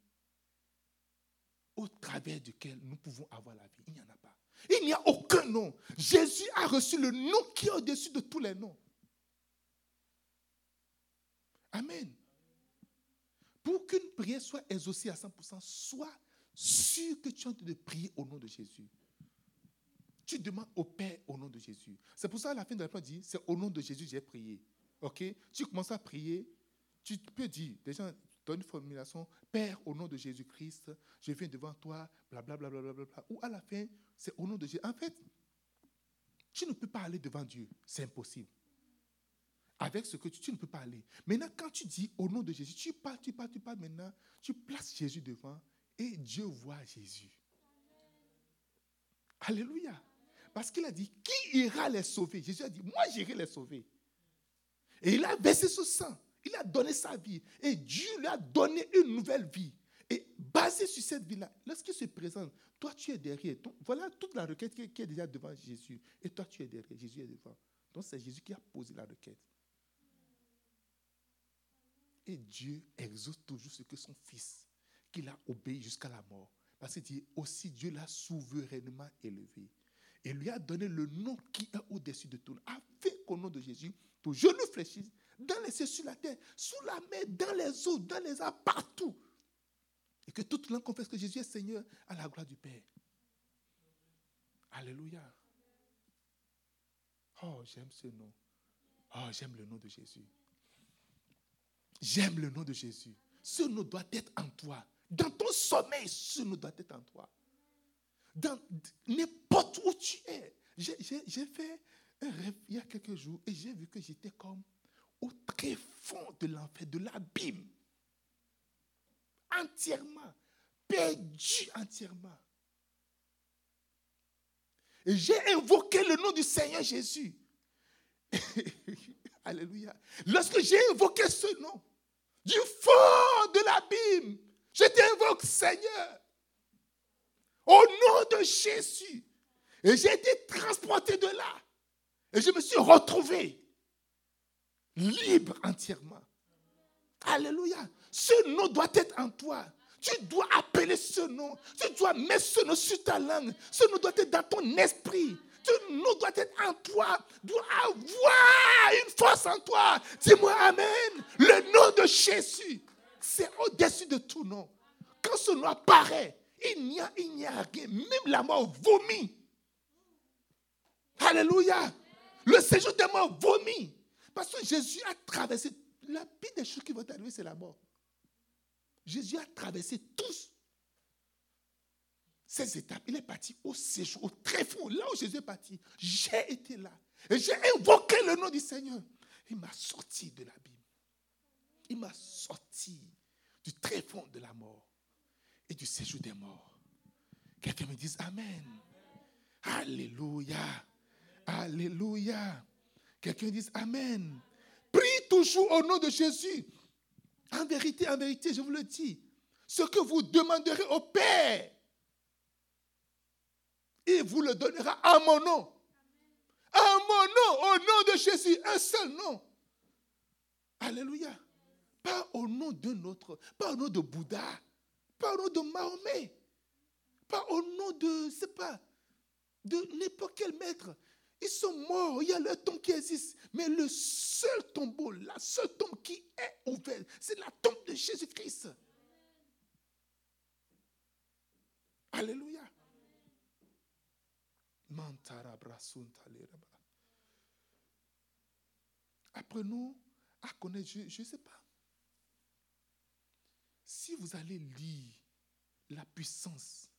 au travers duquel nous pouvons avoir la vie. Il n'y en a pas. Il n'y a aucun nom. Jésus a reçu le nom qui est au-dessus de tous les noms. Amen. Pour qu'une prière soit exaucée à 100%, sois sûr que tu es en train de prier au nom de Jésus. Tu demandes au Père au nom de Jésus. C'est pour ça à la fin de la prière, dit, c'est au nom de Jésus que j'ai prié. OK? Tu commences à prier, tu peux dire, déjà, donne une formulation, Père, au nom de Jésus-Christ, je viens devant toi, blablabla. Bla, bla, bla, bla, Ou à la fin, c'est au nom de Jésus. En fait, tu ne peux pas aller devant Dieu. C'est impossible. Avec ce que tu, tu ne peux pas aller. Maintenant, quand tu dis au nom de Jésus, tu parles, tu parles, tu parles maintenant, tu places Jésus devant et Dieu voit Jésus. Alléluia. Parce qu'il a dit, qui ira les sauver? Jésus a dit, moi j'irai les sauver. Et il a versé ce sang. Il a donné sa vie. Et Dieu lui a donné une nouvelle vie. Et basé sur cette vie-là, lorsqu'il se présente, toi tu es derrière. voilà toute la requête qui est déjà devant Jésus. Et toi tu es derrière. Jésus est devant. Donc c'est Jésus qui a posé la requête. Et Dieu exauce toujours ce que son fils, qu'il a obéi jusqu'à la mort. Parce qu'il dit aussi Dieu l'a souverainement élevé. Et lui a donné le nom qui est au-dessus de tout. Afin qu'au nom de Jésus, tout genou fléchisse dans les cieux, sur la terre, sous la mer, dans les eaux, dans les arbres, partout. Et que toute langue confesse que Jésus est Seigneur à la gloire du Père. Alléluia. Oh, j'aime ce nom. Oh, j'aime le nom de Jésus. J'aime le nom de Jésus. Ce nom doit être en toi. Dans ton sommeil, ce nom doit être en toi. Dans n'importe où tu es. J'ai fait un rêve il y a quelques jours et j'ai vu que j'étais comme au très fond de l'enfer, de l'abîme. Entièrement. Perdu entièrement. Et j'ai invoqué le nom du Seigneur Jésus. Alléluia. Lorsque j'ai invoqué ce nom, du fond de l'abîme, je t'invoque Seigneur. Au nom de Jésus. Et j'ai été transporté de là. Et je me suis retrouvé libre entièrement. Alléluia. Ce nom doit être en toi. Tu dois appeler ce nom. Tu dois mettre ce nom sur ta langue. Ce nom doit être dans ton esprit. Ce nom doit être en toi. Doit avoir une force en toi. Dis-moi Amen. Le nom de Jésus, c'est au-dessus de tout nom. Quand ce nom apparaît, il n'y a, rien. Même la mort vomit. Alléluia. Le séjour des morts vomit. Parce que Jésus a traversé. La pire des choses qui vont arriver, c'est la mort. Jésus a traversé tous ces étapes. Il est parti au séjour, au très fond, là où Jésus est parti. J'ai été là. Et j'ai invoqué le nom du Seigneur. Il m'a sorti de l'abîme. Il m'a sorti du très de la mort et du séjour des morts. Quelqu'un me dise Amen. Alléluia. Alléluia. Quelqu'un dise Amen. Prie toujours au nom de Jésus. En vérité, en vérité, je vous le dis, ce que vous demanderez au Père, il vous le donnera à mon nom. À mon nom, au nom de Jésus, un seul nom. Alléluia. Pas au nom d'un autre, pas au nom de Bouddha, pas au nom de Mahomet, pas au nom de, c'est pas, de n'importe quel maître. Ils sont morts, il y a leur tombe qui existe. Mais le seul tombeau, la seule tombe qui est ouverte, c'est la tombe de Jésus-Christ. Alléluia. Apprenons à connaître, je ne sais pas. Si vous allez lire la puissance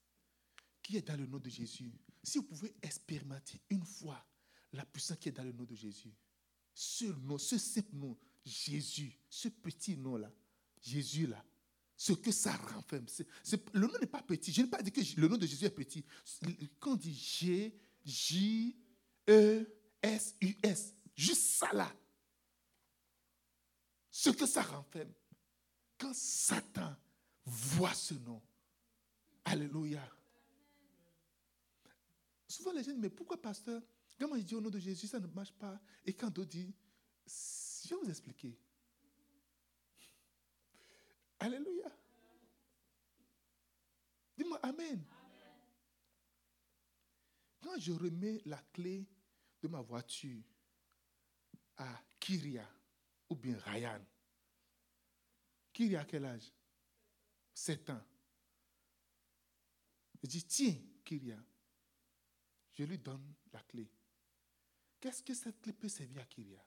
qui est dans le nom de Jésus, si vous pouvez expérimenter une fois la puissance qui est dans le nom de Jésus, ce nom, ce simple nom, Jésus, ce petit nom-là, Jésus-là, ce que ça renferme. le nom n'est pas petit. Je n'ai pas dit que le nom de Jésus est petit. Quand on dit G, J, E, S, U, S, juste ça là, ce que ça renferme. Quand Satan voit ce nom, Alléluia, Souvent, les gens disent, mais pourquoi, pasteur, quand moi je dis au nom de Jésus, ça ne marche pas. Et quand d'autres disent, Je vais vous expliquer. Alléluia. Dis-moi Amen. Quand je remets la clé de ma voiture à Kyria ou bien Ryan, Kyria quel âge? 7 ans. Je dis, tiens, Kyria, je lui donne la clé. Qu'est-ce que cette clé peut servir à Kyria?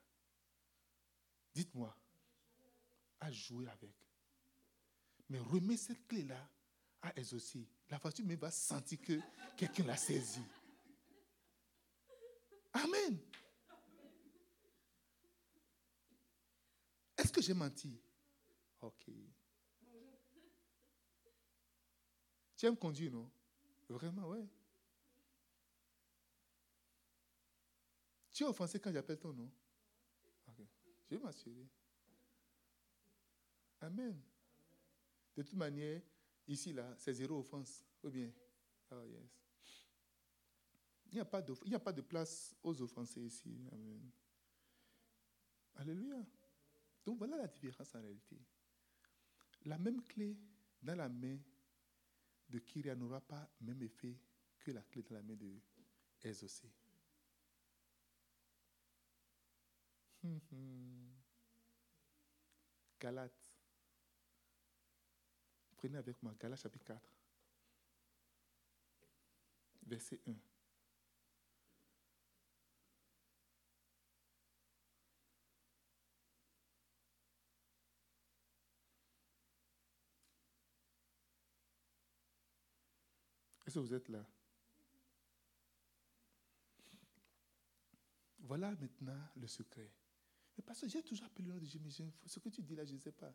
Dites-moi, à jouer avec. Mais remets cette clé-là à elle aussi. La voiture me va sentir que quelqu'un l'a saisie. Amen. Est-ce que j'ai menti? Ok. Tu aimes conduire, non? Vraiment, ouais. Tu es offensé quand j'appelle ton nom? Je vais m'assurer. Amen. De toute manière, ici, là, c'est zéro offense. Ou bien? Oh, yes. Il n'y a, pas a pas de place aux offensés ici. Amen. Alléluia. Donc voilà la différence en réalité. La même clé dans la main de Kyria n'aura pas le même effet que la clé dans la main de. Galates. Prenez avec moi Galates chapitre 4, verset 1. Est-ce que vous êtes là? Voilà maintenant le secret. Mais parce que j'ai toujours appelé le nom de Jésus, ce que tu dis là, je ne sais pas.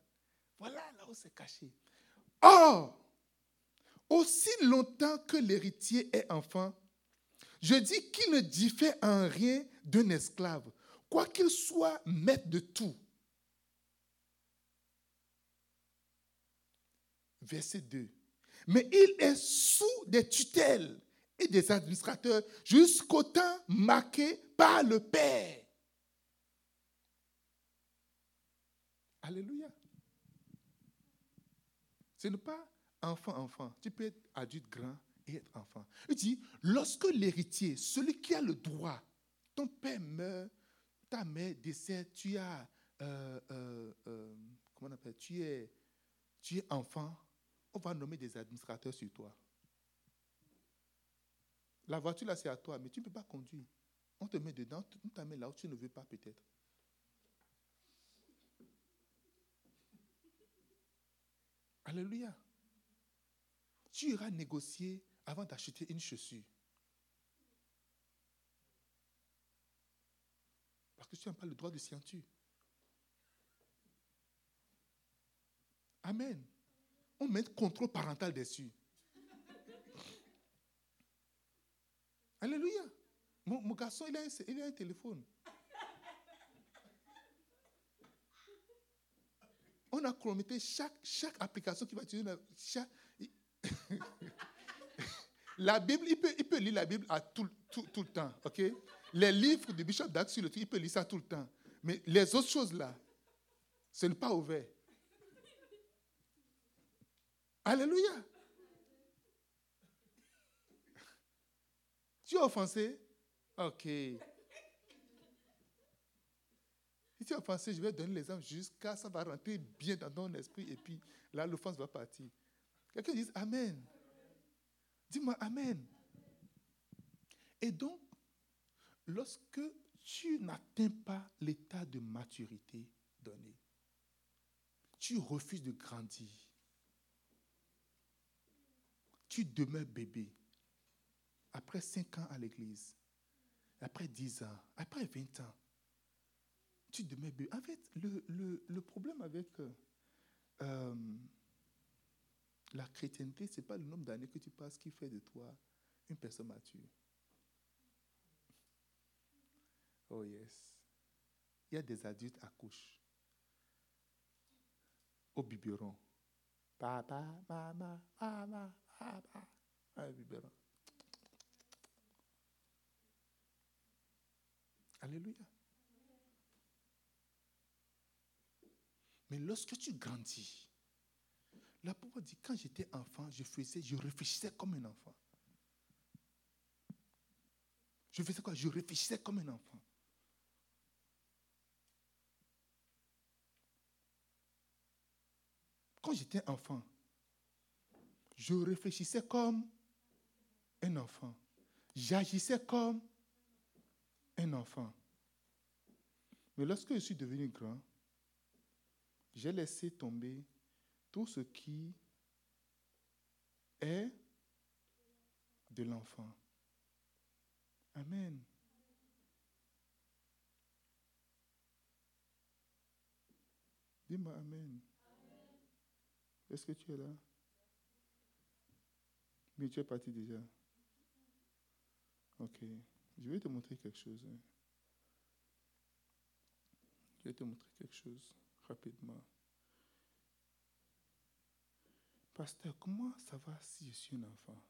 Voilà là où c'est caché. Or, aussi longtemps que l'héritier est enfant, je dis qu'il ne diffère en rien d'un esclave, quoiqu'il soit maître de tout. Verset 2. Mais il est sous des tutelles et des administrateurs jusqu'au temps marqué par le Père. Alléluia. Ce n'est pas enfant-enfant. Tu peux être adulte grand et être enfant. Il dit, lorsque l'héritier, celui qui a le droit, ton père meurt, ta mère décède, tu as, euh, euh, euh, comment on appelle, tu es, tu es enfant, on va nommer des administrateurs sur toi. La voiture, là, c'est à toi, mais tu ne peux pas conduire. On te met dedans, on met là où tu ne veux pas peut-être. Alléluia. Tu iras négocier avant d'acheter une chaussure. Parce que tu n'as pas le droit de scienture. Amen. On met contrôle parental dessus. Alléluia. Mon, garçon, il a, il a un téléphone. On a chronométré chaque, chaque application qui va utiliser. La Bible, il peut, il peut, lire la Bible à tout, tout, tout le temps. ok? Les livres de Bishop Dax il peut lire ça tout le temps. Mais les autres choses là, ce n'est pas ouvert. Alléluia. Tu es offensé? Ok. Si tu es offensé, je vais donner l'exemple jusqu'à ça va rentrer bien dans ton esprit et puis là, l'offense va partir. Quelqu'un dit Amen. Dis-moi Amen. Et donc, lorsque tu n'atteins pas l'état de maturité donné, tu refuses de grandir tu demeures bébé. Après 5 ans à l'église, après 10 ans, après 20 ans, tu. En fait, le, problème avec euh, la chrétienté, ce n'est pas le nombre d'années que tu passes qui fait de toi une personne mature. Oh yes. Il y a des adultes à couche, au biberon. Papa, maman, maman, ah, bah, un biberon. Alléluia. Mais lorsque tu grandis, la parole dit, quand j'étais enfant, je faisais, je réfléchissais comme un enfant. Je faisais quoi? Je réfléchissais comme un enfant. Quand j'étais enfant, je réfléchissais comme un enfant. J'agissais comme un enfant. Mais lorsque je suis devenu grand, j'ai laissé tomber tout ce qui est de l'enfant. Amen. Dis-moi Amen. Est-ce que tu es là? Mais tu es parti déjà. Ok. Je vais te montrer quelque chose. Je vais te montrer quelque chose rapidement. Pasteur, comment ça va si je suis un enfant?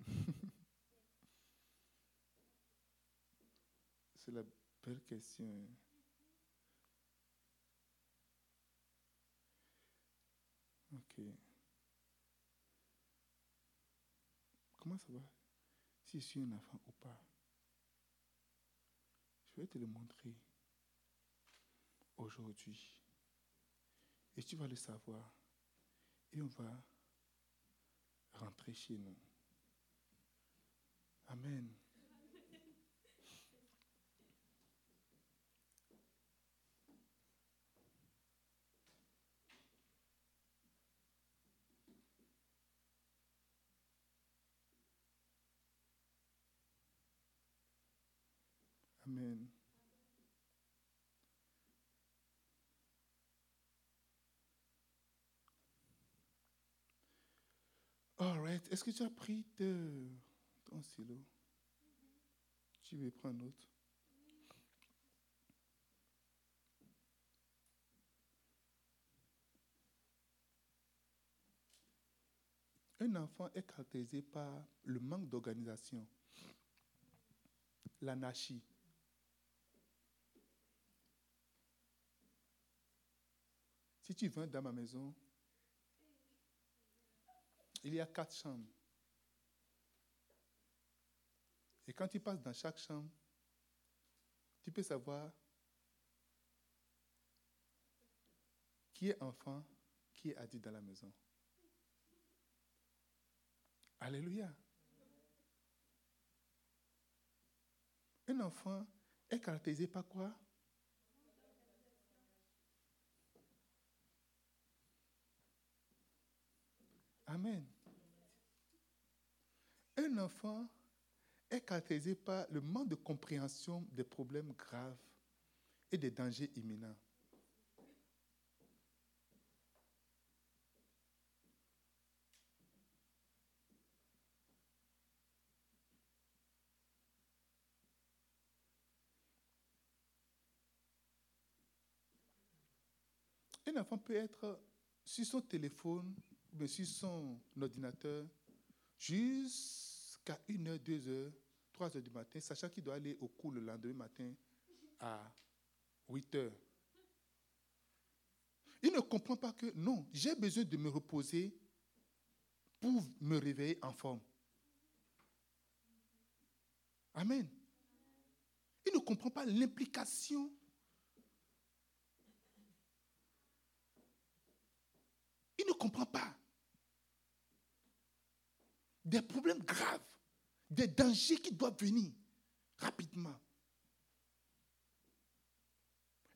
C'est la belle question. Ok. Comment ça va si je suis un enfant ou pas? Je vais te le montrer aujourd'hui. Et tu vas le savoir. Et on va rentrer chez nous. Amen. Amen. All right. Est-ce que tu as pris ton stylo? Tu veux prendre autre? Un enfant est caractérisé par le manque d'organisation, l'anarchie, Si tu viens dans ma maison, il y a quatre chambres. Et quand tu passes dans chaque chambre, tu peux savoir qui est enfant, qui est adulte dans la maison. Alléluia. Un enfant est caractérisé par quoi? Amen. Un enfant est caractérisé par le manque de compréhension des problèmes graves et des dangers imminents. Un enfant peut être sur son téléphone mais sur son ordinateur jusqu'à 1h, 2h, 3h du matin, sachant qu'il doit aller au cours le lendemain matin à 8h. Il ne comprend pas que non, j'ai besoin de me reposer pour me réveiller en forme. Amen. Il ne comprend pas l'implication. Il ne comprend pas des problèmes graves, des dangers qui doivent venir rapidement.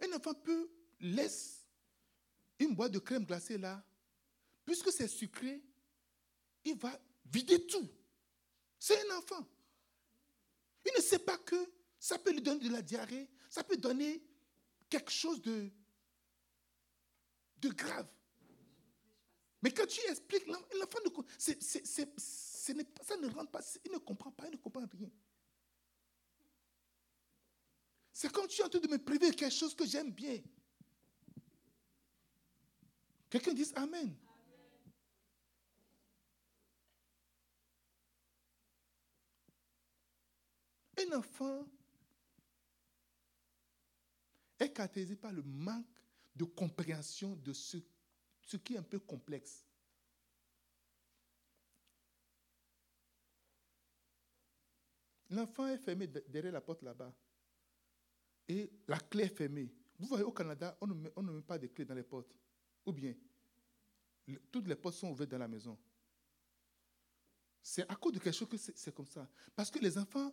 Un enfant peut laisser une boîte de crème glacée là, puisque c'est sucré, il va vider tout. C'est un enfant. Il ne sait pas que ça peut lui donner de la diarrhée, ça peut donner quelque chose de, de grave. Mais quand tu expliques, l'enfant ne ça ne rentre pas, il ne comprend pas, il ne comprend rien. C'est comme tu es en train de me priver de quelque chose que j'aime bien. Quelqu'un dit Amen. Un enfant est caractérisé par le manque de compréhension de ce qui est un peu complexe. L'enfant est fermé derrière la porte là-bas. Et la clé est fermée. Vous voyez, au Canada, on ne, met, pas de clé dans les portes. Ou bien, toutes les portes sont ouvertes dans la maison. C'est à cause de quelque chose que c'est comme ça. Parce que les enfants,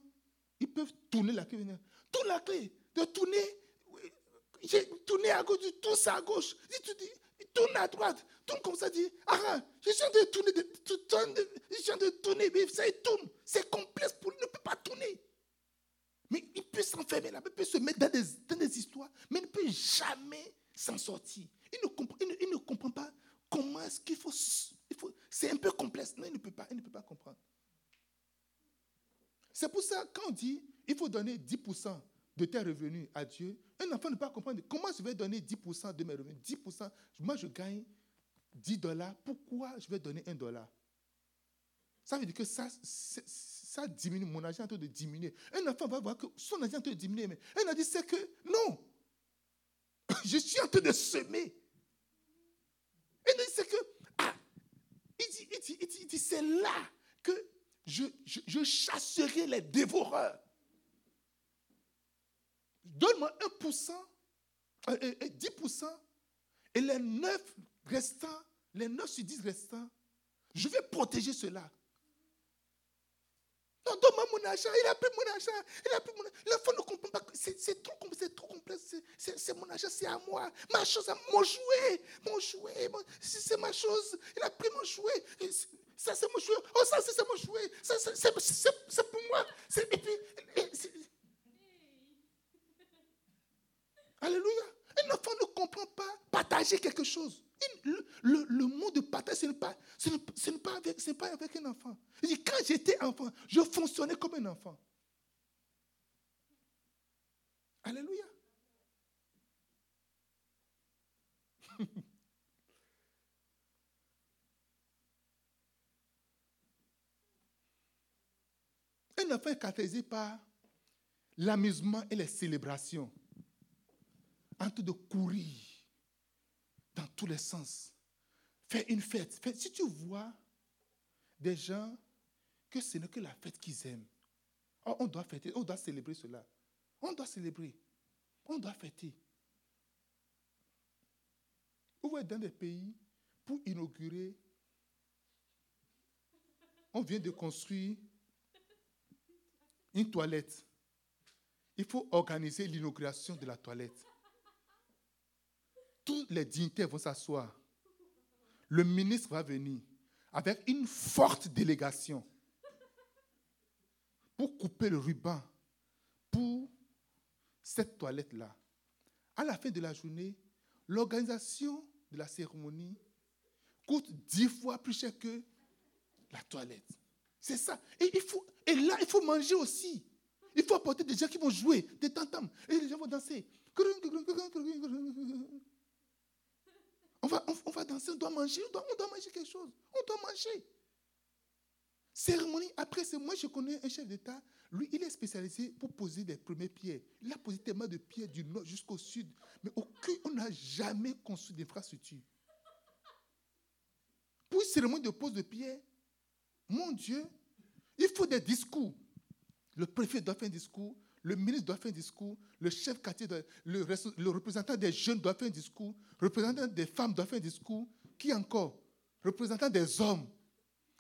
ils peuvent tourner la clé. Tourne la clé. De tourner. J'ai tourné à gauche, tout ça à gauche. Tourne à droite. Tourne comme ça, dit, ah, je train de tourner. De, je suis en train de tourner, mais ça, il tourne. C'est complexe pour lui, il ne peut pas tourner. Mais il peut s'enfermer là, il peut se mettre dans des, histoires, mais il ne peut jamais s'en sortir. Il ne, comprend, il pas comment est-ce qu'il faut c'est un peu complexe. Non, il ne peut pas, il ne peut pas comprendre. C'est pour ça, quand on dit il faut donner 10% de tes revenus à Dieu, un enfant ne peut pas comprendre comment je vais donner 10% de mes revenus. 10%, moi je gagne 10 dollars, pourquoi je vais donner 1 dollar? Ça veut dire que ça, ça diminue, mon argent est en train de diminuer. Un enfant va voir que son argent est en train de diminuer, mais un a dit c'est que non, je suis en train de semer. Et c'est que il dit, c'est là que je, je, chasserai les dévoreurs. Donne-moi 1%, 10%, et les 9 restants, les 9 sur 10 restants, je vais protéger cela. Non, donne-moi mon argent. Il a pris mon argent. Il a pris mon L'enfant ne comprend pas. C'est trop, trop complexe. C'est mon argent, c'est à moi. Ma chose, mon jouet. Mon jouet. C'est ma chose. Il a pris mon jouet. Ça, c'est mon jouet. Oh, ça, c'est mon jouet. C'est pour moi. Et puis. Alléluia. Un enfant ne comprend pas partager quelque chose. Le, mot de partage, ce n'est pas, ce pas, avec, pas avec un enfant. quand j'étais enfant, je fonctionnais comme un enfant. Alléluia. un enfant est caractérisé par l'amusement et les célébrations. En train de courir dans tous les sens. Faire une fête. Si tu vois des gens que ce n'est que la fête qu'ils aiment, oh, on doit fêter, on doit célébrer cela. On doit célébrer. On doit fêter. Vous voyez, dans des pays, pour inaugurer, on vient de construire une toilette. Il faut organiser l'inauguration de la toilette les dignitaires vont s'asseoir. Le ministre va venir avec une forte délégation pour couper le ruban pour cette toilette-là. À la fin de la journée, l'organisation de la cérémonie coûte dix fois plus cher que la toilette. C'est ça. Et, il faut, et là, il faut manger aussi. Il faut apporter des gens qui vont jouer, des tantam. Et les gens vont danser. On va, danser, on doit manger, on doit, manger quelque chose. On doit manger. Cérémonie, après, c'est moi, je connais un chef d'État. Lui, il est spécialisé pour poser des premières pierres. Il a posé tellement de pierres du nord jusqu'au sud. Mais aucun, on n'a jamais construit d'infrastructure. Pour une cérémonie de pose de pierre, mon Dieu, il faut des discours. Le préfet doit faire un discours, le ministre doit faire un discours, le chef quartier, le, le, représentant des jeunes doit faire un discours, le représentant des femmes doit faire un discours. Qui encore? Représentant des hommes,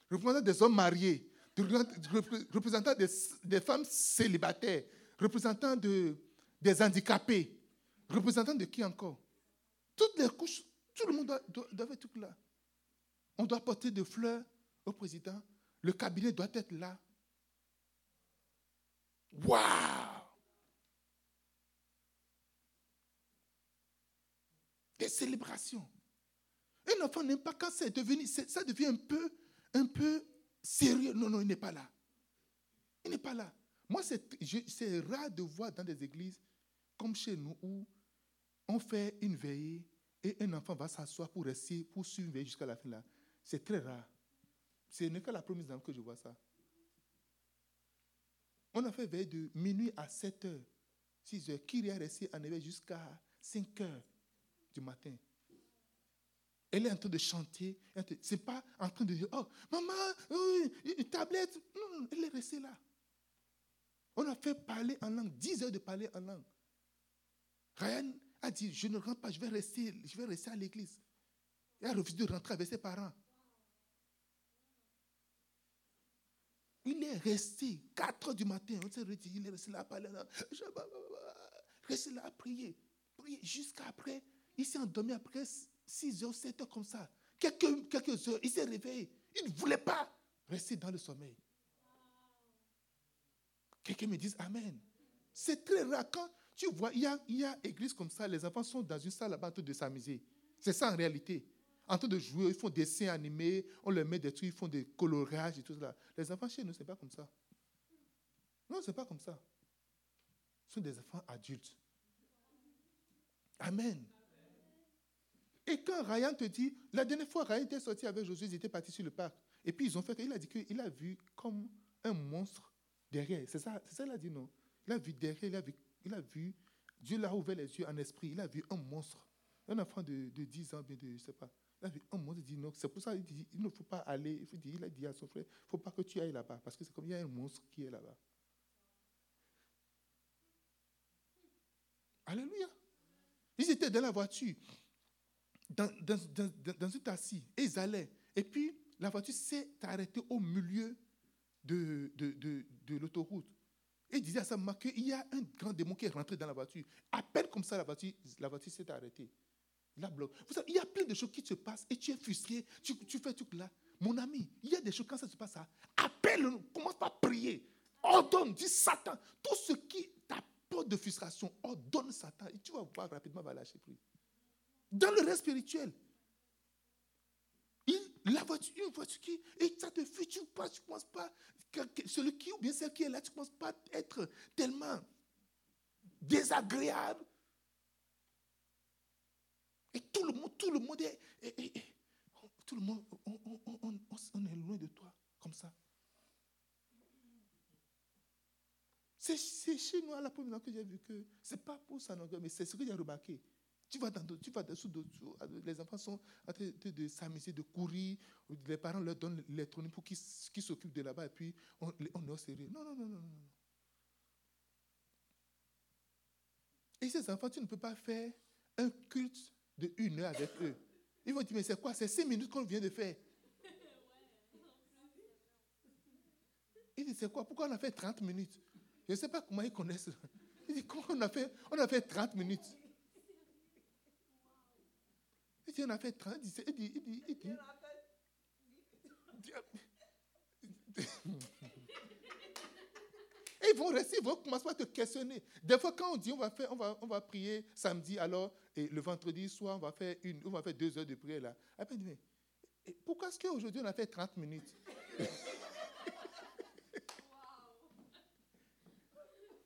représentant des hommes mariés, représentant des, femmes célibataires, représentant de, des handicapés, représentant de qui encore? Toutes les couches, tout le monde doit, doit, doit être là. On doit porter des fleurs au président. Le cabinet doit être là. Waouh Des célébrations. Un enfant n'aime pas quand c'est devenu, ça devient un peu, un peu sérieux. Non, non, il n'est pas là. Il n'est pas là. Moi, c'est rare de voir dans des églises comme chez nous où on fait une veillée et un enfant va s'asseoir pour rester, pour suivre jusqu'à la fin là. C'est très rare. Ce n'est que la première fois que je vois ça. On a fait veille de minuit à 7 heures, 6 heures. Qui est resté en éveil jusqu'à 5 heures. Du matin. Elle est en train de chanter. C'est pas en train de dire, oh, maman, une tablette. Non, elle est restée là. On a fait parler en langue, 10 heures de parler en langue. Ryan a dit, je ne rentre pas, je vais rester, je vais rester à l'église. Elle a refusé de rentrer avec ses parents. Il est resté 4 heures du matin. On s'est il est resté là à parler. Resté là à prier. Prier jusqu'à après. Il s'est endormi après 6 heures, 7 heures comme ça. Quelques, quelques heures, il s'est réveillé. Il ne voulait pas rester dans le sommeil. Quelqu'un me dise Amen. C'est très rare. Quand tu vois, il y, a, il y a église comme ça, les enfants sont dans une salle là-bas en train de s'amuser. C'est ça en réalité. En train de jouer, ils font des dessins animés, on leur met des trucs, ils font des colorages et tout ça. Les enfants chez nous, ce n'est pas comme ça. Non, ce n'est pas comme ça. Ce sont des enfants adultes. Amen. Et quand Ryan te dit, la dernière fois, Ryan était sorti avec Josué, ils étaient partis sur le parc. Et puis ils ont fait, il a dit qu'il a vu comme un monstre derrière. C'est ça, c'est ça qu'il a dit, non? Il a vu derrière, il a vu, il a vu, Dieu l'a ouvert les yeux en esprit, il a vu un monstre. Un enfant de, de 10 ans, bien de, je ne sais pas. Il a vu un monstre, il dit non, c'est pour ça qu'il dit, il ne faut pas aller, il, faut dire, il a dit à son frère, il ne faut pas que tu ailles là-bas, parce que c'est comme il y a un monstre qui est là-bas. Alléluia. Ils étaient dans la voiture, dans, dans, dans, dans un taxi, et ils allaient. Et puis, la voiture s'est arrêtée au milieu de, de, de, de l'autoroute. Et il disait à sa maman qu'il y a un grand démon qui est rentré dans la voiture. À peine comme ça, la voiture, la voiture s'est arrêtée. La bloque. Il y a plein de choses qui se passent et tu es frustré. Tu, tu fais tout là. Mon ami, il y a des choses quand ça se passe, ça, appelle-nous, commence par prier. Ordonne, dis Satan. Tout ce qui t'apporte de frustration, ordonne Satan. Et tu vas voir rapidement, va lâcher prise. Dans le reste spirituel, la voiture, une voiture qui, et ça te fuit, tu ne penses pas, celui qui ou bien celle qui est là, tu ne penses pas être tellement désagréable. Et tout le monde, tout le monde est, tout le monde, on, est loin de toi, comme ça. C'est chez nous à la première que j'ai vu que ce n'est pas pour ça, mais c'est ce que j'ai remarqué. Tu vas, dans, tu vas dessous, les enfants sont en train de, s'amuser, de courir. Les parents leur donnent l'électronique pour qu'ils s'occupent de là-bas et puis on, on est sérieux. Non, non, non, non, non. Et ces enfants, tu ne peux pas faire un culte de une heure avec eux. Ils vont dire, mais c'est quoi? C'est cinq minutes qu'on vient de faire. Ils disent, c'est quoi? Pourquoi on a fait 30 minutes? Je ne sais pas comment ils connaissent. Ils disent, comment on a fait On a fait 30 minutes? Dit, on a fait 30, il dit, il dit, il dit. Et ils vont rester, ils vont commencer à te questionner. Des fois, quand on dit on va faire, on va, on va prier samedi, alors, et le vendredi soir, on va faire une, on va faire deux heures de prière là. Après, mais pourquoi est-ce qu'aujourd'hui on a fait 30 minutes?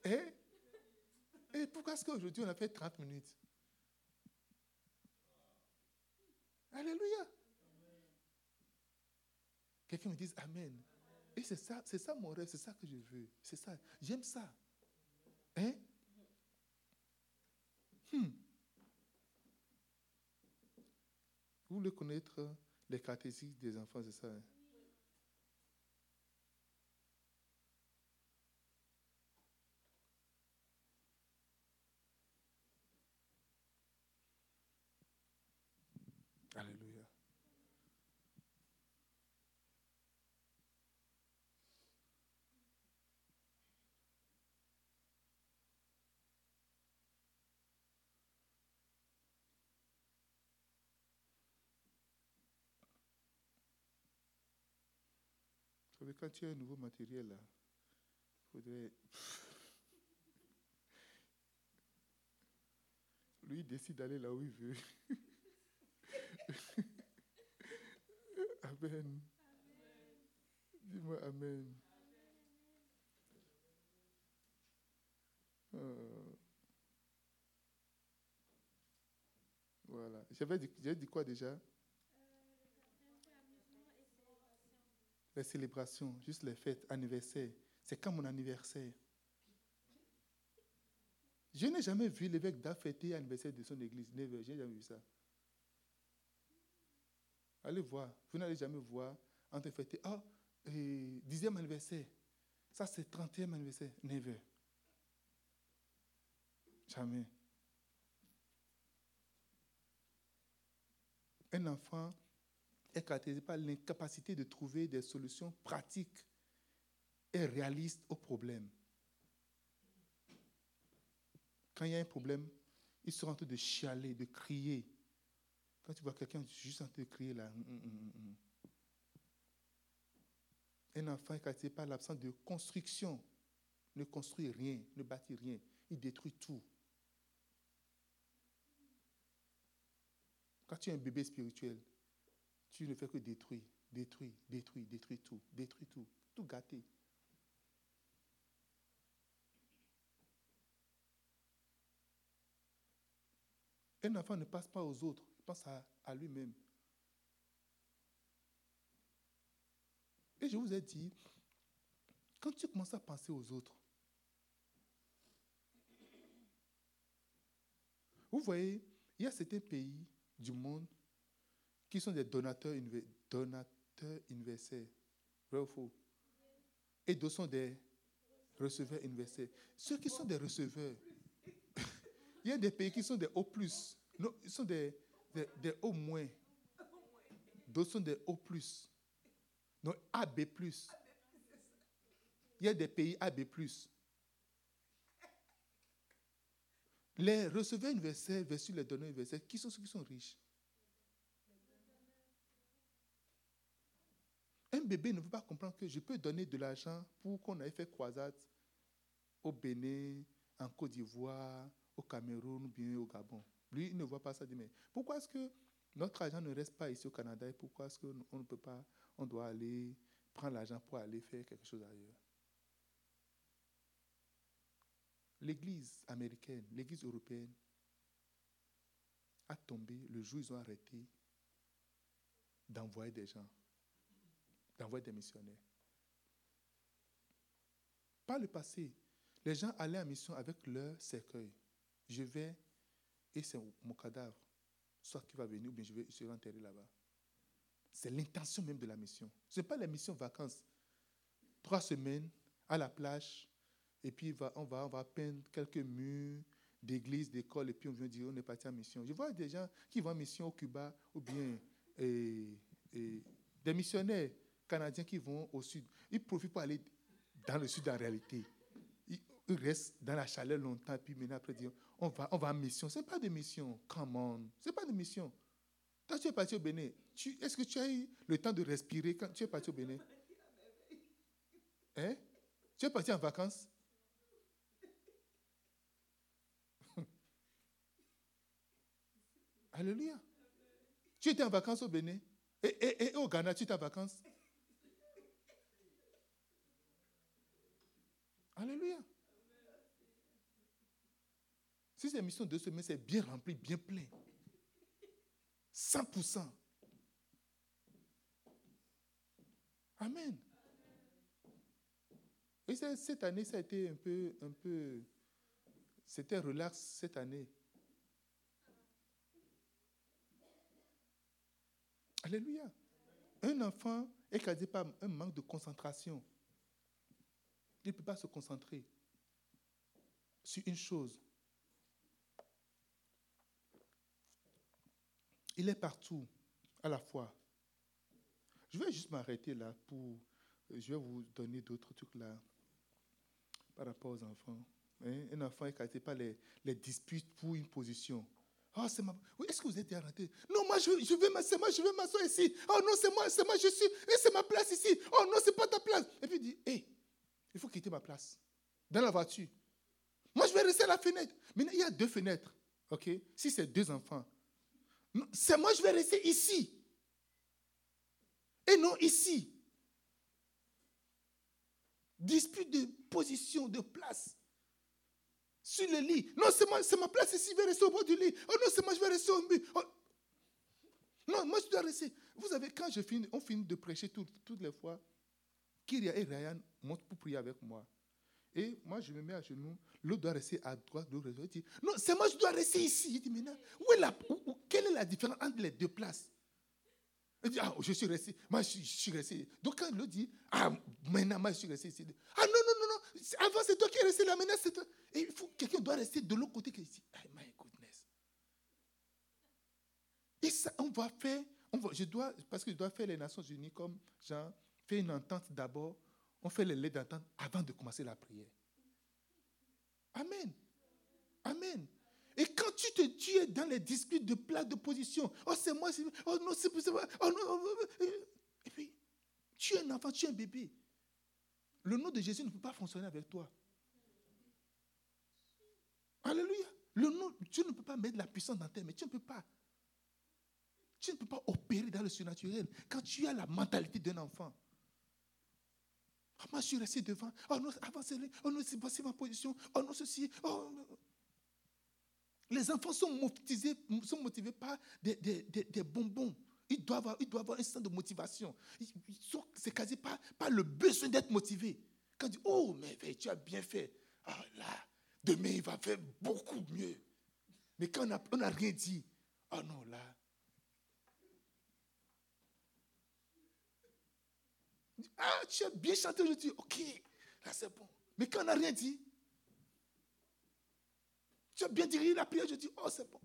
Et, et pourquoi est-ce qu'aujourd'hui on a fait 30 minutes? Alléluia. Quelqu'un me dise Amen. Et c'est ça, c'est ça mon rêve, c'est ça que je veux. C'est ça. J'aime ça. Hein? Hmm. Vous voulez connaître les caractéristiques des enfants, c'est ça. Hein? Quand tu as un nouveau matériel, là, il faudrait. Lui, il décide d'aller là où il veut. amen. Dis-moi Amen. Euh, voilà. J'avais dit, dit quoi déjà? Les célébrations, juste les fêtes, anniversaires. C'est quand mon anniversaire? Je n'ai jamais vu l'évêque d'A fêter l'anniversaire de son église. Je n'ai jamais vu ça. Allez voir. Vous n'allez jamais voir en train de fêter. Ah, dixième anniversaire. Ça, c'est 30e anniversaire. Never. Jamais. Un enfant est caractérisé par l'incapacité de trouver des solutions pratiques et réalistes aux problèmes. Quand il y a un problème, il sera en train de chialer, de crier. Quand tu vois quelqu'un juste en train de crier là, hum, hum, hum, un enfant est caractérisé par l'absence de construction. Ne construit rien, ne bâtit rien. Il détruit tout. Quand tu es un bébé spirituel, tu ne fais que détruire, détruire, détruire, détruire tout, détruire tout, tout gâter. Un enfant ne passe pas aux autres, il pense à, à lui-même. Et je vous ai dit, quand tu commences à penser aux autres, vous voyez, il y a certains pays du monde qui sont des donateurs, donateurs universels. Vrai ou faux? Et d'autres sont des receveurs universels. Ceux qui sont des receveurs, il y a des pays qui sont des O+, non, ils sont des, des, des O-. D'autres sont des O+. Non, AB. Il y a des pays AB. Les receveurs universels versus les donneurs universels, qui sont ceux qui sont riches? Bébé ne veut pas comprendre que je peux donner de l'argent pour qu'on ait fait croisade au Bénin, en Côte d'Ivoire, au Cameroun ou bien au Gabon. Lui, il ne voit pas ça. mais pourquoi est-ce que notre argent ne reste pas ici au Canada et pourquoi est-ce qu'on ne peut pas, on doit aller prendre l'argent pour aller faire quelque chose ailleurs? L'église américaine, l'église européenne a tombé le jour où ils ont arrêté d'envoyer des gens, d'envoyer des missionnaires. Par le passé, les gens allaient en mission avec leur cercueil. Je vais et c'est mon cadavre, soit qui va venir ou bien je vais se enterrer là-bas. C'est l'intention même de la mission. Ce n'est pas la mission vacances. Trois semaines à la plage, et puis on, va, on va peindre quelques murs d'église, d'école, et puis on vient dire on est parti en mission. Je vois des gens qui vont en mission au Cuba, ou bien des missionnaires canadiens qui vont au sud. Ils profitent pour aller dans le sud en réalité. Ils, restent dans la chaleur longtemps, puis maintenant après dire on va, on va en mission. Ce n'est pas de mission. Come on. Ce n'est pas de mission. Quand tu es parti au Bénin, est-ce que tu as eu le temps de respirer quand tu es parti au Bénin? Hein? Tu es parti en vacances? Alléluia. Tu étais en vacances au Bénin et, et, au Ghana, tu étais en vacances? Alléluia. Si c'est mission de deux semaines, c'est bien rempli, bien plein. 100%. Amen. Et cette année, ça a été un peu, un peu, c'était relax cette année. Alléluia. Un enfant est causé par un manque de concentration. Il ne peut pas se concentrer sur une chose. Il est partout à la fois. Je vais juste m'arrêter là pour. Je vais vous donner d'autres trucs là par rapport aux enfants. Hein? Un enfant cassé par les, les, disputes pour une position. Oh, c'est ma... Oui, est-ce que vous êtes arrêté Non, moi, je, je vais m'asseoir, je vais m'asseoir ici. Oh non, c'est moi, c'est moi, je suis. Et c'est ma place ici. Oh non, c'est pas ta place. Et puis il dit, hé, il faut quitter ma place. Dans la voiture. Moi, je vais rester à la fenêtre. Mais il y a deux fenêtres. OK? Si c'est deux enfants, c'est moi, je vais rester ici. Et non ici. Dispute de position, de place. Sur le lit. Non, c'est moi, c'est ma place ici, je vais rester au bord du lit. Oh non, c'est moi, je vais rester au mur. Oh. Non, moi, je dois rester. Vous savez, quand je finis, on finit de prêcher toutes les fois, Kyria et Ryan montent pour prier avec moi. Et moi, je me mets à genoux. L'autre doit rester à droite, l'autre doit dire Non, c'est moi, je dois rester ici. Il dit Maintenant, où est la, quelle est la différence entre les deux places? Il dit Ah, je suis resté. Moi, je, suis resté. Donc, quand l'autre dit Ah, maintenant, moi, je suis resté ici. Ah, non, non, non, non. Avant, c'est toi qui es resté là. Maintenant, c'est toi. Et il faut quelqu'un doit rester de l'autre côté. Qui dit Ah, my goodness. On va faire. Je dois, parce que je dois faire les Nations Unies comme Jean, faire une entente d'abord on fait les lettres d'attente avant de commencer la prière. Amen. Amen. Et quand tu te tues dans les disputes de place de position, oh c'est moi, oh non, c'est moi, oh non, oh, oh, oh, et puis tu es un enfant, tu es un bébé. Le nom de Jésus ne peut pas fonctionner avec toi. Alléluia. Le nom, Dieu ne peut pas mettre la puissance dans tes mais tu ne peux pas. Tu ne peux pas opérer dans le surnaturel quand tu as la mentalité d'un enfant. Ah, moi, je suis resté devant. Oh non, avancez Oh non, c'est ma position. Oh non, ceci. Les enfants sont motivés, par des, bonbons. Ils doivent, avoir, un sens de motivation. C'est quasi pas, le besoin d'être motivé. Quand on dit, oh, mais tu as bien fait. Ah là, demain, il va faire beaucoup mieux. Mais quand on n'a rien dit, oh non, là, Ah, tu as bien chanté, dis, ok, là c'est bon. Mais quand on n'a rien dit, tu as bien dirigé la prière, je dis, oh c'est bon.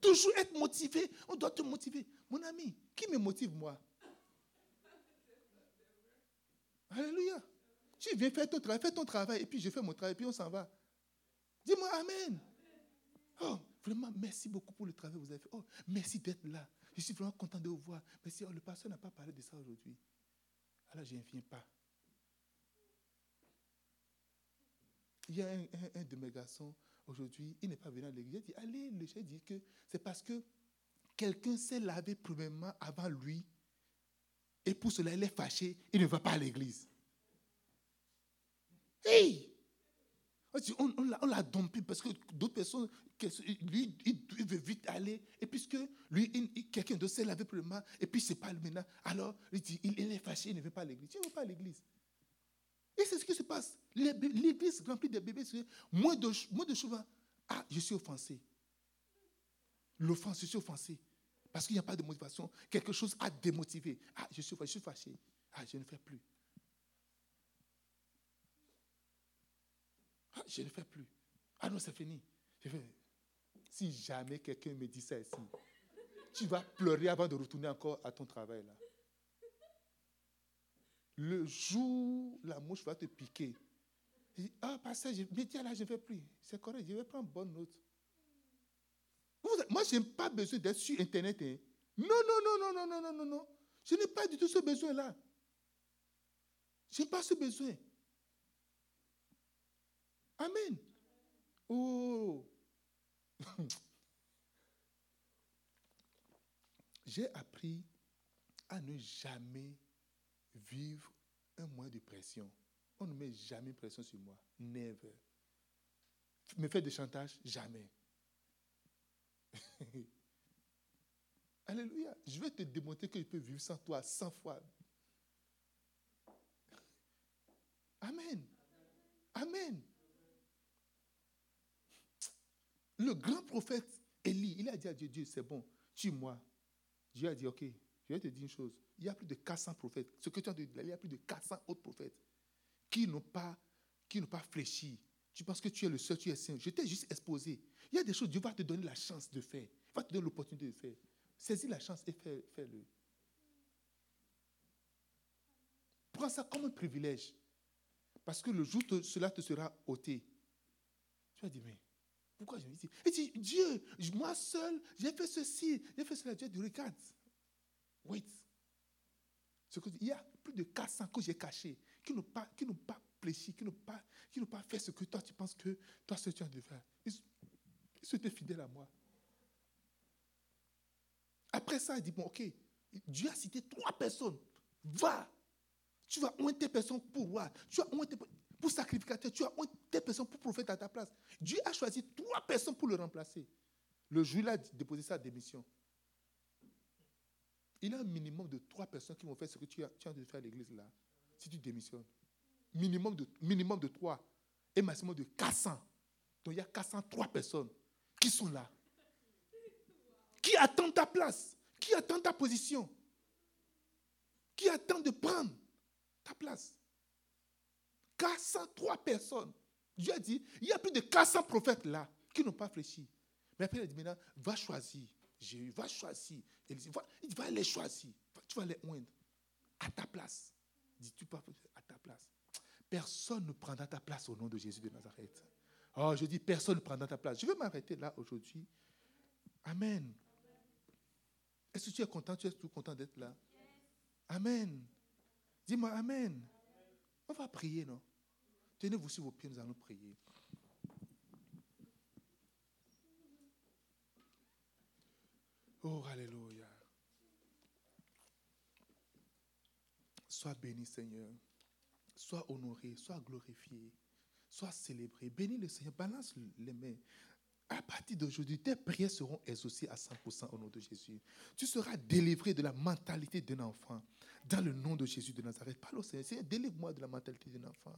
Toujours être motivé, on doit te motiver. Mon ami, qui me motive moi? Alléluia. Tu viens faire ton travail, fais ton travail, et puis je fais mon travail, et puis on s'en va. Dis-moi Amen. Oh, vraiment, merci beaucoup pour le travail que vous avez fait. Oh, merci d'être là. Je suis vraiment content de vous voir. Merci. Oh, le pasteur n'a pas parlé de ça aujourd'hui. Alors je ne viens pas. Il y a un, de mes garçons aujourd'hui, il n'est pas venu à l'église. A dit, allez, le chef dit que c'est parce que quelqu'un s'est lavé premièrement avant lui. Et pour cela, il est fâché, il ne va pas à l'église. Hey! On, l'a dompé parce que d'autres personnes, lui, il, veut vite aller. Et puisque lui, quelqu'un d'autre s'est lavé premièrement, et puis c'est pas le maintenant, alors il dit, il, est fâché, il ne veut pas à l'église. Tu ne veux pas à l'église. Et c'est ce qui se passe. L'église remplie de bébés, moins de, moins de ah, je suis offensé. L'offense, je suis offensé. Parce qu'il n'y a pas de motivation. Quelque chose a démotivé. Ah, je suis, je suis fâché. Ah, je ne fais plus. Ah, je ne fais plus. Ah non, c'est fini. Je si jamais quelqu'un me dit ça ici, tu vas pleurer avant de retourner encore à ton travail là. Le jour la mouche va te piquer, ah, pasteur, mais tiens là, je ne fais plus. C'est correct, je vais prendre bonne note. Moi, je n'ai pas besoin d'être sur Internet. Hein. Non, non, non, non, non, non, non, non, non. Je n'ai pas du tout ce besoin-là. Je n'ai pas ce besoin. Amen. Oh. J'ai appris à ne jamais vivre un mois de pression. On ne met jamais pression sur moi. Never. Me faire de chantage, jamais. Alléluia. Je vais te démontrer que je peux vivre sans toi 100 fois. Amen. Amen. Le grand prophète Élie, il a dit à Dieu, Dieu, c'est bon, tue-moi. Dieu a dit, ok, je vais te dire une chose. Il y a plus de 400 prophètes. Ce que tu as dit, il y a plus de 400 autres prophètes qui n'ont pas, pas fléchi. Tu penses que tu es le seul, tu es saint. Je t'ai juste exposé. Il y a des choses, Dieu va te donner la chance de faire. Il va te donner l'opportunité de faire. Saisis la chance et fais-le. Prends ça comme un privilège. Parce que le jour où cela te sera ôté, tu vas dire, mais pourquoi je dis Il dit, Dieu, moi seul, j'ai fait ceci, j'ai fait cela. Dieu dit, regarde. Wait. Il y a plus de 400 que j'ai cachés, qui n'ont pas, qui n'ont pas qui n'ont pas, qui pas fait ce que toi tu penses que toi que tu as de faire. Ils, ils étaient fidèles à moi. Après ça, il dit, bon, ok, Dieu a cité trois personnes. Va. Tu vas oindre personnes pour roi. Tu vas oindre pour sacrificateur, tu as des personnes pour prophète à ta place. Dieu a choisi trois personnes pour le remplacer. Le là, a déposé sa démission. Il y a un minimum de trois personnes qui vont faire ce que tu as, tu de faire à l'église là, si tu démissionnes. minimum de, minimum de 3 et maximum de 400. Donc il y a 403 personnes qui sont là. Qui attendent ta place, qui attendent ta position, qui attendent de prendre ta place. 403 personnes. Dieu a dit, il y a plus de 400 prophètes là qui n'ont pas fléchi. Mais après, il a dit maintenant, va choisir. Jésus, va choisir. Il dit, va, les choisir. Tu vas les oindre à ta place. Dis, tu pas à ta place. Personne ne prendra ta place au nom de Jésus de Nazareth. Oh, je dis, personne ne prendra ta place. Je vais m'arrêter là aujourd'hui. Amen. Est-ce que tu es content? Tu es tout content d'être là? Amen. Dis-moi Amen. On va prier, non? Tenez-vous sur vos pieds, nous allons prier. Oh, Alléluia. Sois béni, Seigneur. Sois honoré, sois glorifié, sois célébré. Bénis le Seigneur. Balance les mains. À partir d'aujourd'hui, tes prières seront exaucées à 100% au nom de Jésus. Tu seras délivré de la mentalité d'un enfant. Dans le nom de Jésus de Nazareth. Parle au Seigneur. Seigneur, délivre-moi de la mentalité d'un enfant.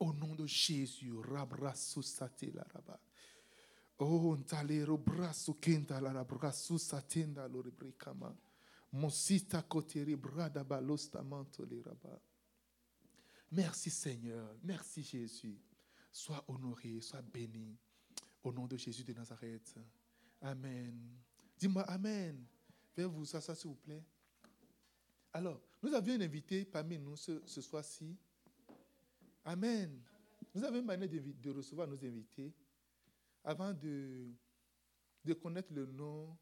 Au nom de Jésus. Rabrasso la raba. Oh, ntalero brasso kenta la rabrasso satenda lo rebrikama. Monsita koteri brada balosta manto le raba. Merci Seigneur. Merci Jésus. Sois honoré, sois béni. Au nom de Jésus de Nazareth. Amen. Dis-moi Amen. Veuillez vous asseoir, s'il vous plaît. Alors, nous avions une invitée parmi nous ce, ce soir-ci. Amen. Nous avons une manière de, recevoir nos invités avant de, de connaître le nom,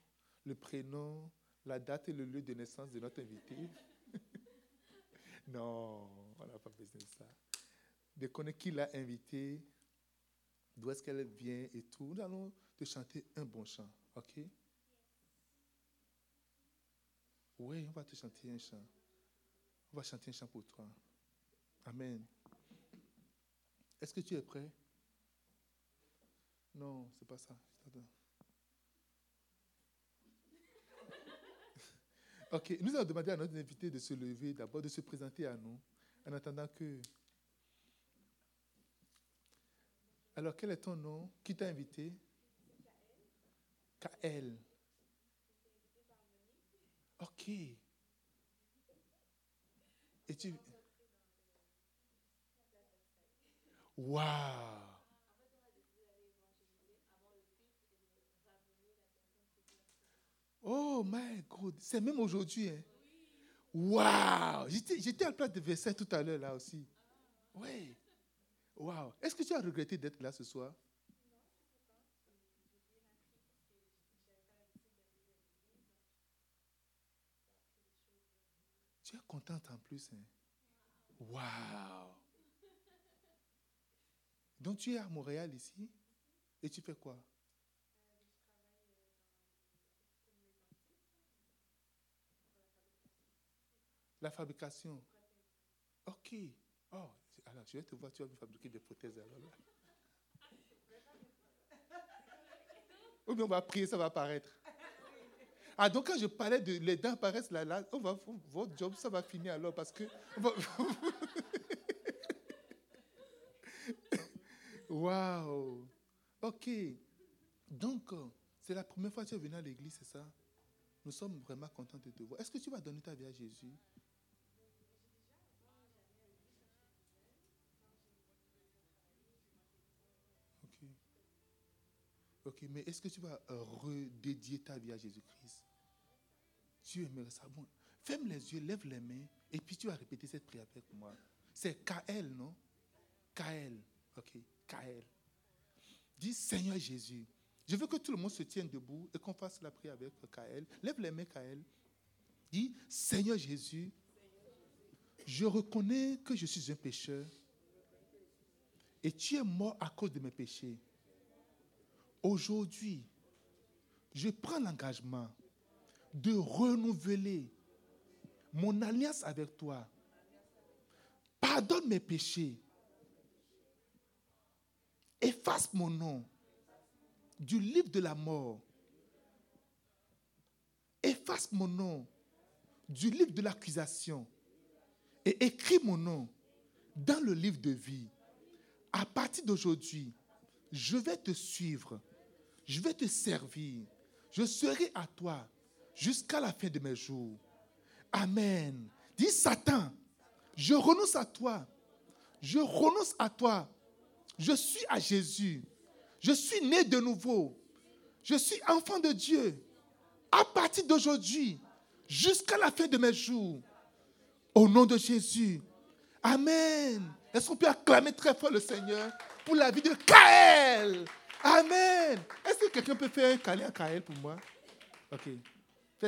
le prénom, la date et le lieu de naissance de notre invité. non, on n'a pas besoin de ça. De connaître qui l'a invité, d'où est-ce qu'elle vient et tout. Nous allons te chanter un bon chant, ok? Oui, on va te chanter un chant. On va chanter un chant pour toi. Amen. Est-ce que tu es prêt? Non, c'est pas ça. Ok, nous allons demander à notre invité de se lever d'abord, de se présenter à nous, en attendant que. Alors, quel est ton nom? Qui t'a invité? Kael. Ok. Et tu. Waouh Oh my God, c'est même aujourd'hui. Hein? Waouh J'étais à la place de verset tout à l'heure là aussi. Oui. Waouh Est-ce que tu as regretté d'être là ce soir? Tu es contente en plus. Hein? Waouh Donc tu es à Montréal ici et tu fais quoi? La fabrication. Ok. Oh, alors je vais te voir, tu vas me fabriquer des prothèses alors Ou bien on va prier, ça va apparaître. Ah, donc quand je parlais de les dents apparaissent là, là, on va, votre job, ça va finir alors parce que. Waouh! Ok. Donc, c'est la première fois que tu es venu à l'église, c'est ça? Nous sommes vraiment contents de te voir. Est-ce que tu vas donner ta vie à Jésus? Ok, mais est-ce que tu vas euh, redédier ta vie à Jésus-Christ? Tu aimerais ça. Bon, ferme les yeux, lève les mains, et puis tu vas répéter cette prière avec moi. C'est KL, non? KL. Ok, KL. Dis Seigneur Jésus. Je veux que tout le monde se tienne debout et qu'on fasse la prière avec KL. Lève les mains, KL. Dis Seigneur Jésus, je reconnais que je suis un pécheur et tu es mort à cause de mes péchés. Aujourd'hui, je prends l'engagement de renouveler mon alliance avec toi. Pardonne mes péchés. Efface mon nom du livre de la mort. Efface mon nom du livre de l'accusation. Et écris mon nom dans le livre de vie. À partir d'aujourd'hui, je vais te suivre. Je vais te servir. Je serai à toi jusqu'à la fin de mes jours. Amen. Dis Satan, je renonce à toi. Je renonce à toi. Je suis à Jésus. Je suis né de nouveau. Je suis enfant de Dieu. À partir d'aujourd'hui, jusqu'à la fin de mes jours. Au nom de Jésus. Amen. Est-ce qu'on peut acclamer très fort le Seigneur pour la vie de Kaël? Amen. Est-ce que quelqu'un peut faire un câlin à Kaël pour moi? Ok.